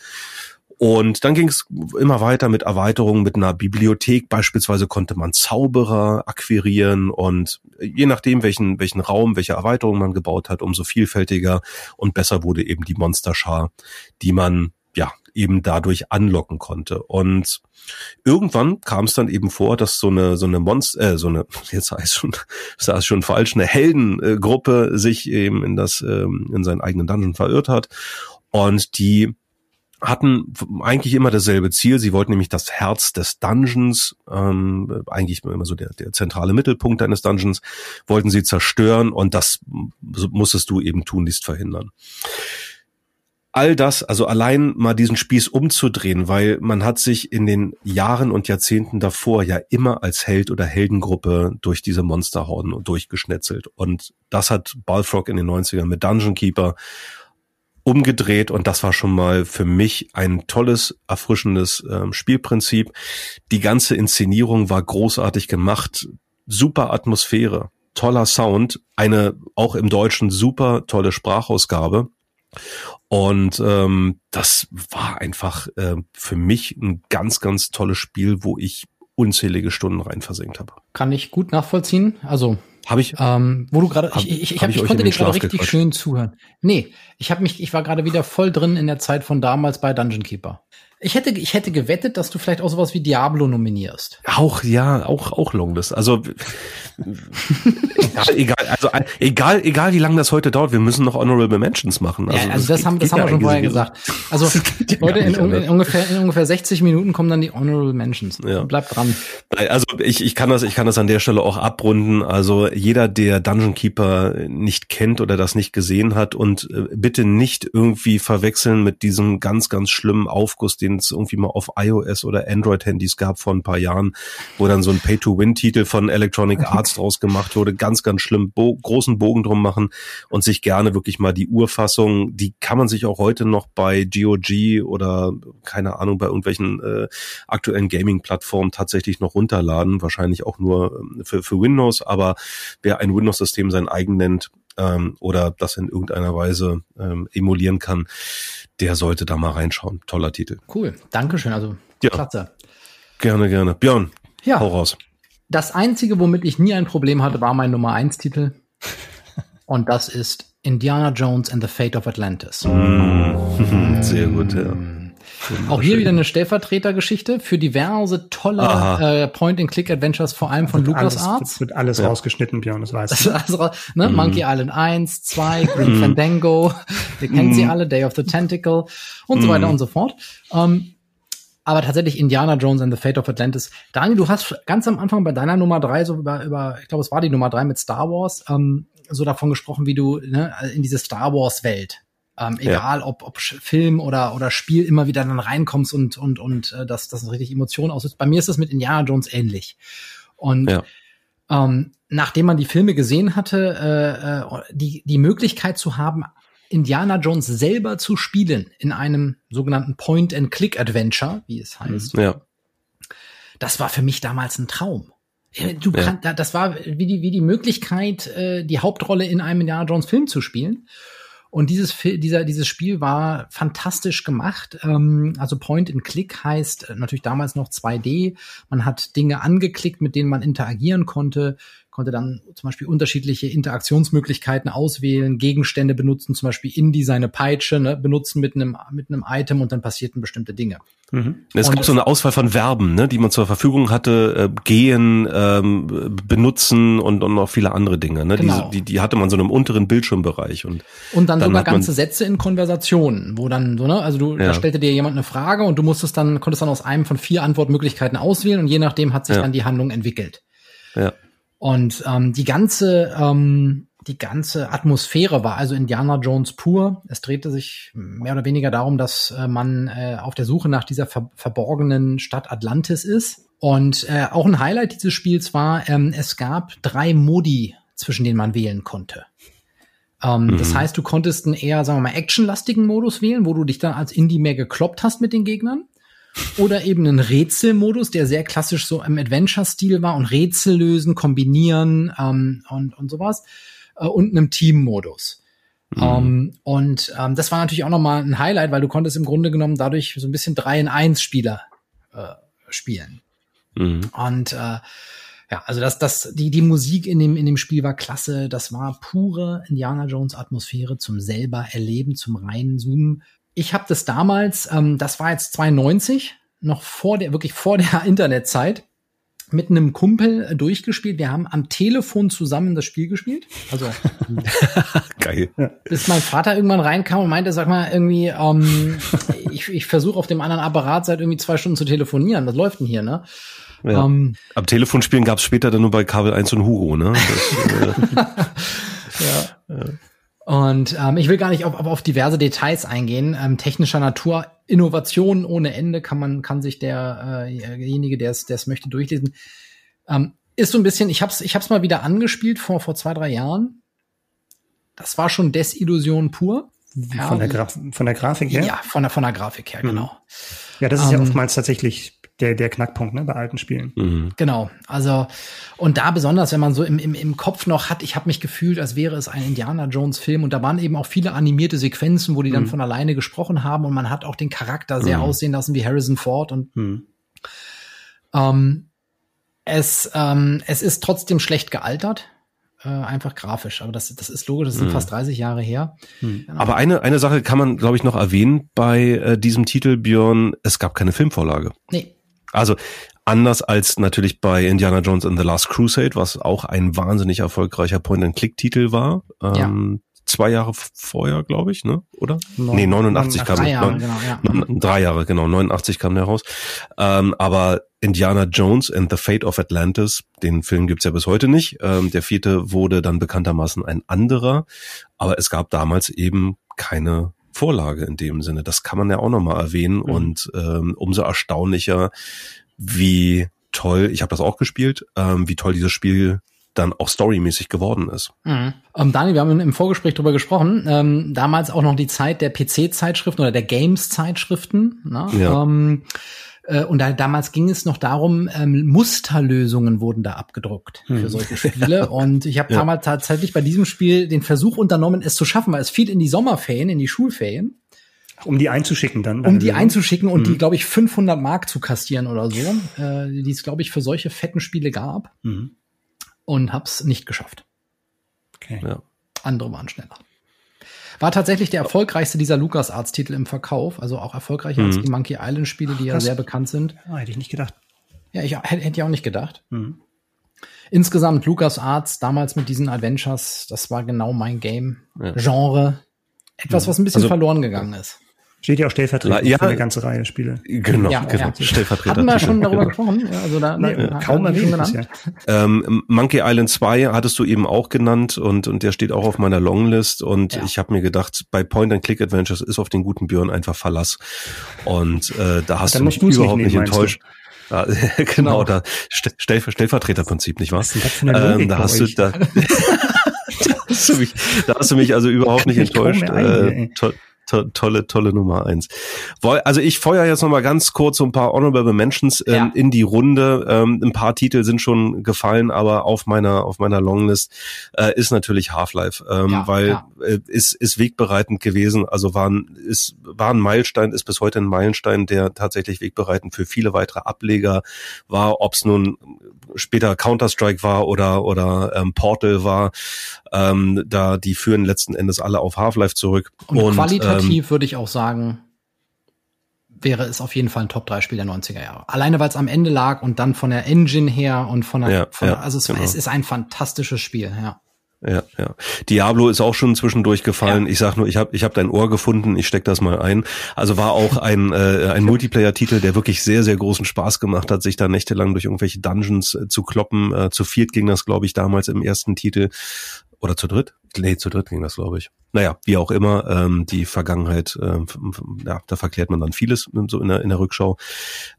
Und dann ging es immer weiter mit Erweiterungen mit einer Bibliothek. Beispielsweise konnte man Zauberer akquirieren und je nachdem, welchen, welchen Raum, welche Erweiterung man gebaut hat, umso vielfältiger und besser wurde eben die Monsterschar, die man ja eben dadurch anlocken konnte. Und irgendwann kam es dann eben vor, dass so eine so eine Monster, äh, so eine jetzt heißt schon, das schon falsch, eine Heldengruppe sich eben in das ähm, in seinen eigenen Dungeon verirrt hat und die hatten eigentlich immer dasselbe Ziel. Sie wollten nämlich das Herz des Dungeons, ähm, eigentlich immer so der, der zentrale Mittelpunkt eines Dungeons, wollten sie zerstören und das musstest du eben tunlichst verhindern all das, also allein mal diesen Spieß umzudrehen, weil man hat sich in den Jahren und Jahrzehnten davor ja immer als Held oder Heldengruppe durch diese Monsterhorden durchgeschnetzelt. Und das hat Balfrog in den 90ern mit Dungeon Keeper umgedreht und das war schon mal für mich ein tolles, erfrischendes äh, Spielprinzip. Die ganze Inszenierung war großartig gemacht, super Atmosphäre, toller Sound, eine auch im Deutschen super tolle Sprachausgabe und ähm, das war einfach äh, für mich ein ganz, ganz tolles Spiel, wo ich unzählige Stunden rein versenkt habe. Kann ich gut nachvollziehen. Also habe ich, ähm, wo du gerade, ich, ich, ich, hab, ich, ich konnte dir gerade richtig gequatscht. schön zuhören. Nee, ich habe mich, ich war gerade wieder voll drin in der Zeit von damals bei Dungeon Keeper. Ich hätte, ich hätte gewettet, dass du vielleicht auch sowas wie Diablo nominierst. Auch, ja, auch, auch Longlist. Also, egal, egal, also, egal, egal, wie lange das heute dauert, wir müssen noch Honorable Mentions machen. Also, ja, also das, das haben, das haben wir schon vorher gesagt. Also, heute in, in, ungefähr, in ungefähr 60 Minuten kommen dann die Honorable Mentions. Ja. Bleibt dran. Also, ich, ich kann das, ich kann das an der Stelle auch abrunden. Also, jeder, der Dungeon Keeper nicht kennt oder das nicht gesehen hat und äh, bitte nicht irgendwie verwechseln mit diesem ganz, ganz schlimmen Aufguss, den es irgendwie mal auf iOS oder Android-Handys gab vor ein paar Jahren, wo dann so ein Pay-to-Win-Titel von Electronic Arts draus gemacht wurde. Ganz, ganz schlimm. Bo großen Bogen drum machen und sich gerne wirklich mal die Urfassung, die kann man sich auch heute noch bei GOG oder keine Ahnung, bei irgendwelchen äh, aktuellen Gaming-Plattformen tatsächlich noch runterladen. Wahrscheinlich auch nur ähm, für, für Windows, aber wer ein Windows-System sein eigen nennt, ähm, oder das in irgendeiner Weise ähm, emulieren kann, der sollte da mal reinschauen. Toller Titel. Cool, Dankeschön. Also ja. klasse. Gerne, gerne. Björn, ja. hau raus. Das Einzige, womit ich nie ein Problem hatte, war mein Nummer 1 Titel. Und das ist Indiana Jones and the Fate of Atlantis. Mm. Sehr gut, ja. Auch hier wieder eine Stellvertretergeschichte für diverse tolle äh, Point-and-Click-Adventures, vor allem von LucasArts. Das wird alles ja. rausgeschnitten, Björn, das weißt du. Also, ne? Mm. Monkey Island 1, 2, Green mm. Fandango, wir kennen mm. sie alle, Day of the Tentacle und so weiter und so fort. Ähm, aber tatsächlich Indiana Jones and the Fate of Atlantis. Daniel, du hast ganz am Anfang bei deiner Nummer drei so über, über ich glaube, es war die Nummer drei mit Star Wars, ähm, so davon gesprochen, wie du ne, in diese Star Wars Welt ähm, egal ja. ob, ob Film oder, oder Spiel immer wieder dann reinkommst und, und, und äh, dass das richtig Emotionen auslöst. Bei mir ist das mit Indiana Jones ähnlich. Und ja. ähm, nachdem man die Filme gesehen hatte, äh, äh, die, die Möglichkeit zu haben, Indiana Jones selber zu spielen in einem sogenannten Point-and-Click-Adventure, wie es heißt. Ja. Das war für mich damals ein Traum. Du Ja. kann, das war wie die, wie die Möglichkeit, äh, die Hauptrolle in einem Indiana Jones Film zu spielen. Und dieses, dieser, dieses Spiel war fantastisch gemacht. Ähm, also Point and Click heißt äh, natürlich damals noch 2D. Man hat Dinge angeklickt, mit denen man interagieren konnte, konnte dann zum Beispiel unterschiedliche Interaktionsmöglichkeiten auswählen, Gegenstände benutzen, zum Beispiel Indy seine Peitsche ne, benutzen mit einem, mit einem Item und dann passierten bestimmte Dinge. Mhm. Es Und gab so eine Auswahl von Verben, ne, die man zur Verfügung hatte, äh, gehen, ähm, benutzen und, und noch viele andere Dinge. Ne? Genau. Diese, die, die hatte man so in einem unteren Bildschirmbereich. Und Und dann, Dann sogar ganze Sätze in Konversationen, wo dann so, ne, also du, Ja. da stellte dir jemand eine Frage und du musstest dann, konntest dann aus einem von vier Antwortmöglichkeiten auswählen und je nachdem hat sich Ja. dann die Handlung entwickelt. ja. Und ähm, die ganze, ähm, die ganze Atmosphäre war also Indiana Jones pur. Es drehte sich mehr oder weniger darum, dass äh, man äh, auf der Suche nach dieser ver verborgenen Stadt Atlantis ist. Und äh, auch ein Highlight dieses Spiels war, ähm, es gab drei Modi, zwischen denen man wählen konnte. Ähm, Das heißt, du konntest einen eher, sagen wir mal, actionlastigen Modus wählen, wo du dich dann als Indie mehr gekloppt hast mit den Gegnern. Oder eben einen Rätselmodus, der sehr klassisch so im Adventure-Stil war und Rätsel lösen, kombinieren ähm, und, und sowas. Äh, und einem Team-Modus. Ähm, und ähm, das war natürlich auch nochmal ein Highlight, weil du konntest im Grunde genommen dadurch so ein bisschen 3 in 1 Spieler äh, spielen. Mhm. Und äh, ja, also das, das, die, die Musik in dem, in dem Spiel war klasse. Das war pure Indiana Jones Atmosphäre zum selber erleben, zum reinzoomen. Ich habe das damals, ähm, das war jetzt 92, noch vor der, wirklich vor der Internetzeit, mit einem Kumpel äh, durchgespielt. Wir haben am Telefon zusammen das Spiel gespielt. Also Geil. bis mein Vater irgendwann reinkam und meinte, sag mal, irgendwie, ähm, ich, ich versuche auf dem anderen Apparat seit irgendwie zwei Stunden zu telefonieren. Was läuft denn hier, ne? Ja. Ähm, Am Telefonspielen gab es später dann nur bei Kabel 1 und Hugo, ne? Das, äh, Und ähm, ich will gar nicht auf, auf, auf diverse Details eingehen. Ähm, technischer Natur, Innovationen ohne Ende kann man kann sich der äh, derjenige, der es der es möchte, durchlesen. Ähm, ist so ein bisschen. Ich hab's ich hab's mal wieder angespielt vor vor zwei drei Jahren. Das war schon Desillusion pur. Ja, Von der, Graf von der Grafik her? ja, von der von der Grafik her, genau. Ja, das ist ja Ähm, oftmals tatsächlich der, der Knackpunkt ne, bei alten Spielen. mhm. Genau, also und da besonders, wenn man so im, im, im Kopf noch hat, ich habe mich gefühlt, als wäre es ein Indiana Jones Film und da waren eben auch viele animierte Sequenzen, wo die dann von alleine gesprochen haben und man hat auch den Charakter sehr Mhm. aussehen lassen wie Harrison Ford und Hm. ähm, es ähm, es ist trotzdem schlecht gealtert, äh, einfach grafisch, aber das das ist logisch, das sind Mhm. fast 30 Jahre her. Aber eine, eine Sache kann man, glaube ich, noch erwähnen bei äh, diesem Titel, Björn, es gab keine Filmvorlage. Nee, Also anders als natürlich bei Indiana Jones and the Last Crusade, was auch ein wahnsinnig erfolgreicher Point-and-Click-Titel war. Ähm, Zwei Jahre vorher, glaube ich, ne? Oder? Neun- nee, 89 kam drei Jahre, neun- genau, ja. neun- Drei Jahre, genau. 89 kam der raus. Ähm, aber Indiana Jones and the Fate of Atlantis, den Film gibt's ja bis heute nicht. Ähm, der vierte wurde dann bekanntermaßen ein anderer. Aber es gab damals eben keine Vorlage in dem Sinne. Das kann man ja auch nochmal erwähnen. Und ähm, umso erstaunlicher, wie toll, ich habe das auch gespielt, ähm, wie toll dieses Spiel dann auch storymäßig geworden ist. Mhm. Ähm, Daniel, wir haben im Vorgespräch drüber gesprochen. Ähm, damals auch noch die Zeit der PC-Zeitschriften oder der Games-Zeitschriften. Ne? Ja. Ähm, äh, und da, damals ging es noch darum, ähm, Musterlösungen wurden da abgedruckt für solche Spiele. Und ich habe Ja. damals tatsächlich bei diesem Spiel den Versuch unternommen, es zu schaffen, weil es fiel in die Sommerferien, in die Schulferien, Um die einzuschicken dann. um die Lösung. einzuschicken und Mhm. die, glaube ich, 500 Mark zu kassieren oder so, äh, die es, glaube ich, für solche fetten Spiele gab. Mhm. Und hab's nicht geschafft. Okay. Ja. Andere waren schneller. War tatsächlich der erfolgreichste dieser LucasArts-Titel im Verkauf, also auch erfolgreicher als Mhm. die Monkey Island-Spiele, die ja Krass. sehr bekannt sind. Ah, hätte ich nicht gedacht. Ja, ich hätte hätte ja auch nicht gedacht. Mhm. Insgesamt LucasArts damals mit diesen Adventures, das war genau mein Game. Ja. Genre. Etwas, was ein bisschen Also- verloren gegangen ist. Steht ja auch stellvertretend Ja. für eine ganze Reihe Spiele. Genau, Ja, genau. ja. Stellvertreter. Hatten wir schon darüber gesprochen? Ja, also da, Nee, da, kaum hatten wir schon erwähnt bisher. Ähm, Monkey Island 2 hattest du eben auch genannt und, und der steht auch auf meiner Longlist und Ja. ich habe mir gedacht, bei Point-and-Click-Adventures ist auf den guten Björn einfach Verlass und äh, da hast Dann du mich überhaupt nicht, nehmen, enttäuscht. Ja, genau, da St Stell Stellvertreterprinzip, nicht wahr? Ähm, da hast du euch? da, hast du mich, da hast du mich also überhaupt nicht enttäuscht. Äh, to to tolle, tolle Nummer eins. Also ich feuer jetzt noch mal ganz kurz so ein paar Honorable Mentions ähm, ja. in die Runde. Ähm, ein paar Titel sind schon gefallen, aber auf meiner auf meiner Longlist äh, ist natürlich Half-Life, ähm, ja, weil ja. Äh, ist ist wegbereitend gewesen. Also war ein, ist war ein Meilenstein, ist bis heute ein Meilenstein, der tatsächlich wegbereitend für viele weitere Ableger war, ob es nun später Counter-Strike war oder, oder ähm, Portal war. Ähm, da die führen letzten Endes alle auf Half-Life zurück. Und, und qualitativ ähm, würde ich auch sagen, wäre es auf jeden Fall ein Top-3-Spiel der 90er Jahre. Alleine weil es am Ende lag und dann von der Engine her und von der, ja, von der also es, genau. es ist ein fantastisches Spiel, ja. Ja, ja. Diablo ist auch schon zwischendurch gefallen. Ja. Ich sag nur, ich habe ich hab dein Ohr gefunden, ich steck das mal ein. Also war auch ein, äh, ein Multiplayer-Titel, der wirklich sehr, sehr großen Spaß gemacht hat, sich da nächtelang durch irgendwelche Dungeons äh, zu kloppen. Äh, zu viert ging das, glaube ich, damals im ersten Titel. Oder zu dritt? Nee, zu dritt ging das, glaube ich. Naja, wie auch immer, ähm, die Vergangenheit, äh, ja, da verklärt man dann vieles so in der, in der Rückschau.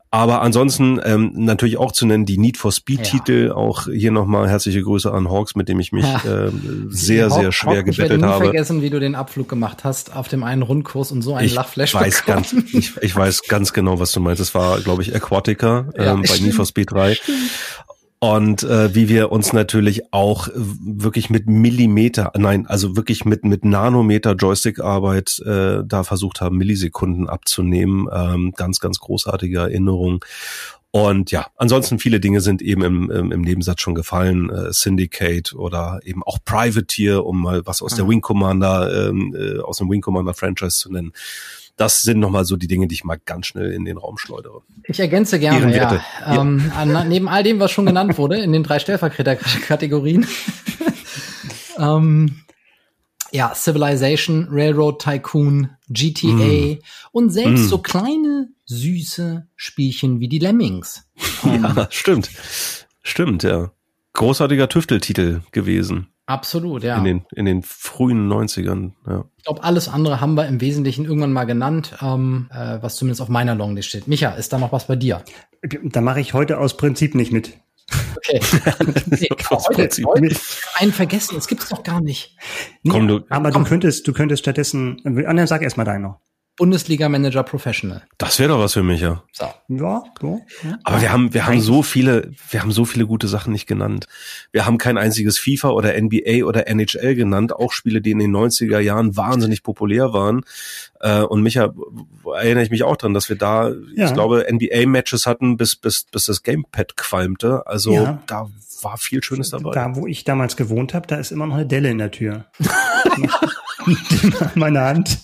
Aber ansonsten ähm, natürlich auch zu nennen die Need for Speed-Titel. Ja. Auch hier nochmal herzliche Grüße an Hawks, mit dem ich mich äh, sehr, sehr schwer Hawk, gebettelt habe. Ich werde nie vergessen, wie du den Abflug gemacht hast auf dem einen Rundkurs und so einen Lachflash weiß bekommen. ganz, ich, ich weiß ganz genau, was du meinst. Das war, glaube ich, Aquatica ähm, ja, bei Need for Speed 3 und äh, wie wir uns natürlich auch wirklich mit Millimeter, nein, also wirklich mit mit Nanometer Joystick-Arbeit äh, da versucht haben, Millisekunden abzunehmen. Ähm, ganz, ganz großartige Erinnerung. Und ja, ansonsten viele Dinge sind eben im, im, im Nebensatz schon gefallen. Äh, Syndicate oder eben auch Privateer, um mal was aus mhm. der Wing Commander, ähm, äh, aus dem Wing Commander Franchise zu nennen das sind nochmal so die Dinge, die ich mal ganz schnell in den Raum schleudere. Ich ergänze gerne, ja. ja. Ähm, an, neben all dem, was schon genannt wurde, in den drei Stellvertreterkategorien. ähm, ja, Civilization, Railroad Tycoon, GTA mm. und selbst mm. so kleine, süße Spielchen wie die Lemmings. Ja, stimmt. Stimmt, ja. Großartiger Tüfteltitel gewesen. Absolut, ja. In den, in den frühen 90ern, ja. Ich glaube, alles andere haben wir im Wesentlichen irgendwann mal genannt, ähm, äh, was zumindest auf meiner Longlist steht. Micha, ist da noch was bei dir? Da mache ich heute aus Prinzip nicht mit. Okay. nee, heute, heute einen vergessen, das gibt's doch gar nicht. Komm, du, aber komm. du könntest, du könntest stattdessen, Anna, sag erst mal deinen noch. Bundesliga-Manager Professional. Das wäre doch was für mich, ja. So. Ja, so. Aber wir haben, wir haben so viele, wir haben so viele gute Sachen nicht genannt. Wir haben kein einziges FIFA oder NBA oder NHL genannt, auch Spiele, die in den 90er Jahren wahnsinnig populär waren. Äh, und Micha, erinnere ich mich auch dran, dass wir da, ja. ich glaube, NBA-Matches hatten, bis, bis, bis das Gamepad qualmte. Also ja. da war viel Schönes dabei. Da, wo ich damals gewohnt habe, da ist immer noch eine Delle in der Tür. Meine Hand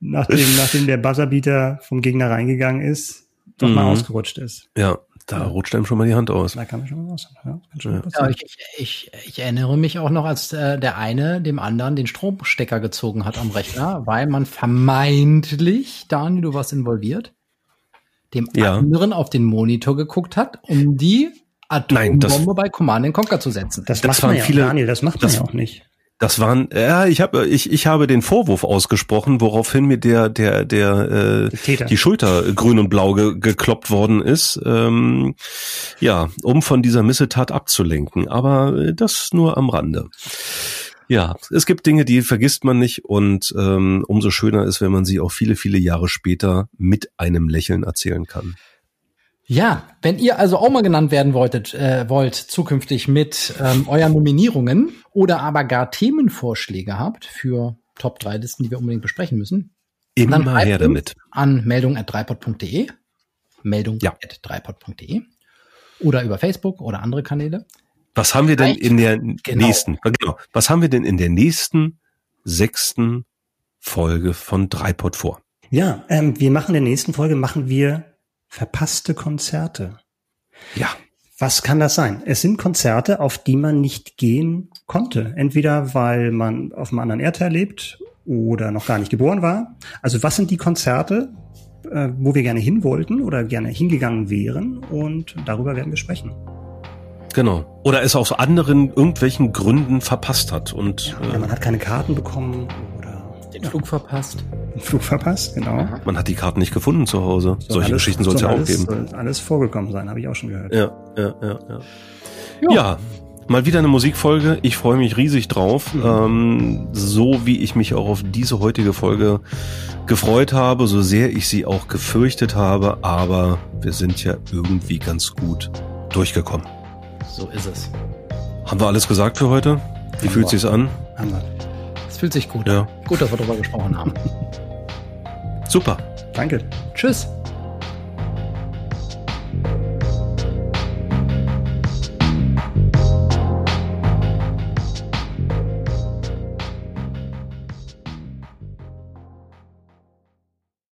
nachdem, nachdem der Buzzerbeater vom Gegner reingegangen ist, doch mhm. mal ausgerutscht ist. Ja, da ja. rutscht einem schon mal die Hand aus. Da kann man schon mal raus. Ja, ja ich, ich, ich, erinnere mich auch noch, als äh, der eine dem anderen den Stromstecker gezogen hat am Rechner, weil man vermeintlich, Daniel, du warst involviert, dem ja. anderen auf den Monitor geguckt hat, um die Atombombe bei Command Conquer zu setzen. Das, das macht man ja, viele, Daniel, das macht man ja auch nicht. Das waren, ja, ich habe, ich, ich habe den Vorwurf ausgesprochen, woraufhin mir der, der, der, äh, die Schulter grün und blau ge, gekloppt worden ist, ähm, ja, um von dieser Missetat abzulenken. Aber äh, das nur am Rande. Ja, es gibt Dinge, die vergisst man nicht und ähm, umso schöner ist, wenn man sie auch viele, viele Jahre später mit einem Lächeln erzählen kann. Ja, wenn ihr also auch mal genannt werden wolltet, äh, wollt zukünftig mit ähm, euren Nominierungen oder aber gar Themenvorschläge habt für Top 3 Listen, die wir unbedingt besprechen müssen, immer dann her damit an meldung at dreipod.de, meldung ja. at dreipod.de oder über Facebook oder andere Kanäle. Was haben wir denn in der genau. nächsten, genau, was haben wir denn in der nächsten sechsten Folge von Dreipod vor? Ja, ähm, wir machen in der nächsten Folge machen wir verpasste Konzerte. Ja. Was kann das sein? Es sind Konzerte, auf die man nicht gehen konnte. Entweder weil man auf einem anderen Erdteil lebt oder noch gar nicht geboren war. Also was sind die Konzerte, äh, wo wir gerne hin wollten oder gerne hingegangen wären? Und darüber werden wir sprechen. Genau. Oder es aus anderen irgendwelchen Gründen verpasst hat. Und, ja, äh, man hat keine Karten bekommen den Flug verpasst. Den Flug verpasst, genau. Man hat die Karten nicht gefunden zu Hause. So Solche alles, Geschichten soll es ja auch geben. Soll alles vorgekommen sein, habe ich auch schon gehört. Ja, ja, ja, ja. Ja, ja mal wieder eine Musikfolge. Ich freue mich riesig drauf. Mhm. Ähm, so wie ich mich auch auf diese heutige Folge gefreut habe, so sehr ich sie auch gefürchtet habe, aber wir sind ja irgendwie ganz gut durchgekommen. So ist es. Haben wir alles gesagt für heute? Wie fühlt sich's an? Haben wir. Es fühlt sich gut ja. an. Gut, dass wir darüber gesprochen haben. Super. Danke. Tschüss.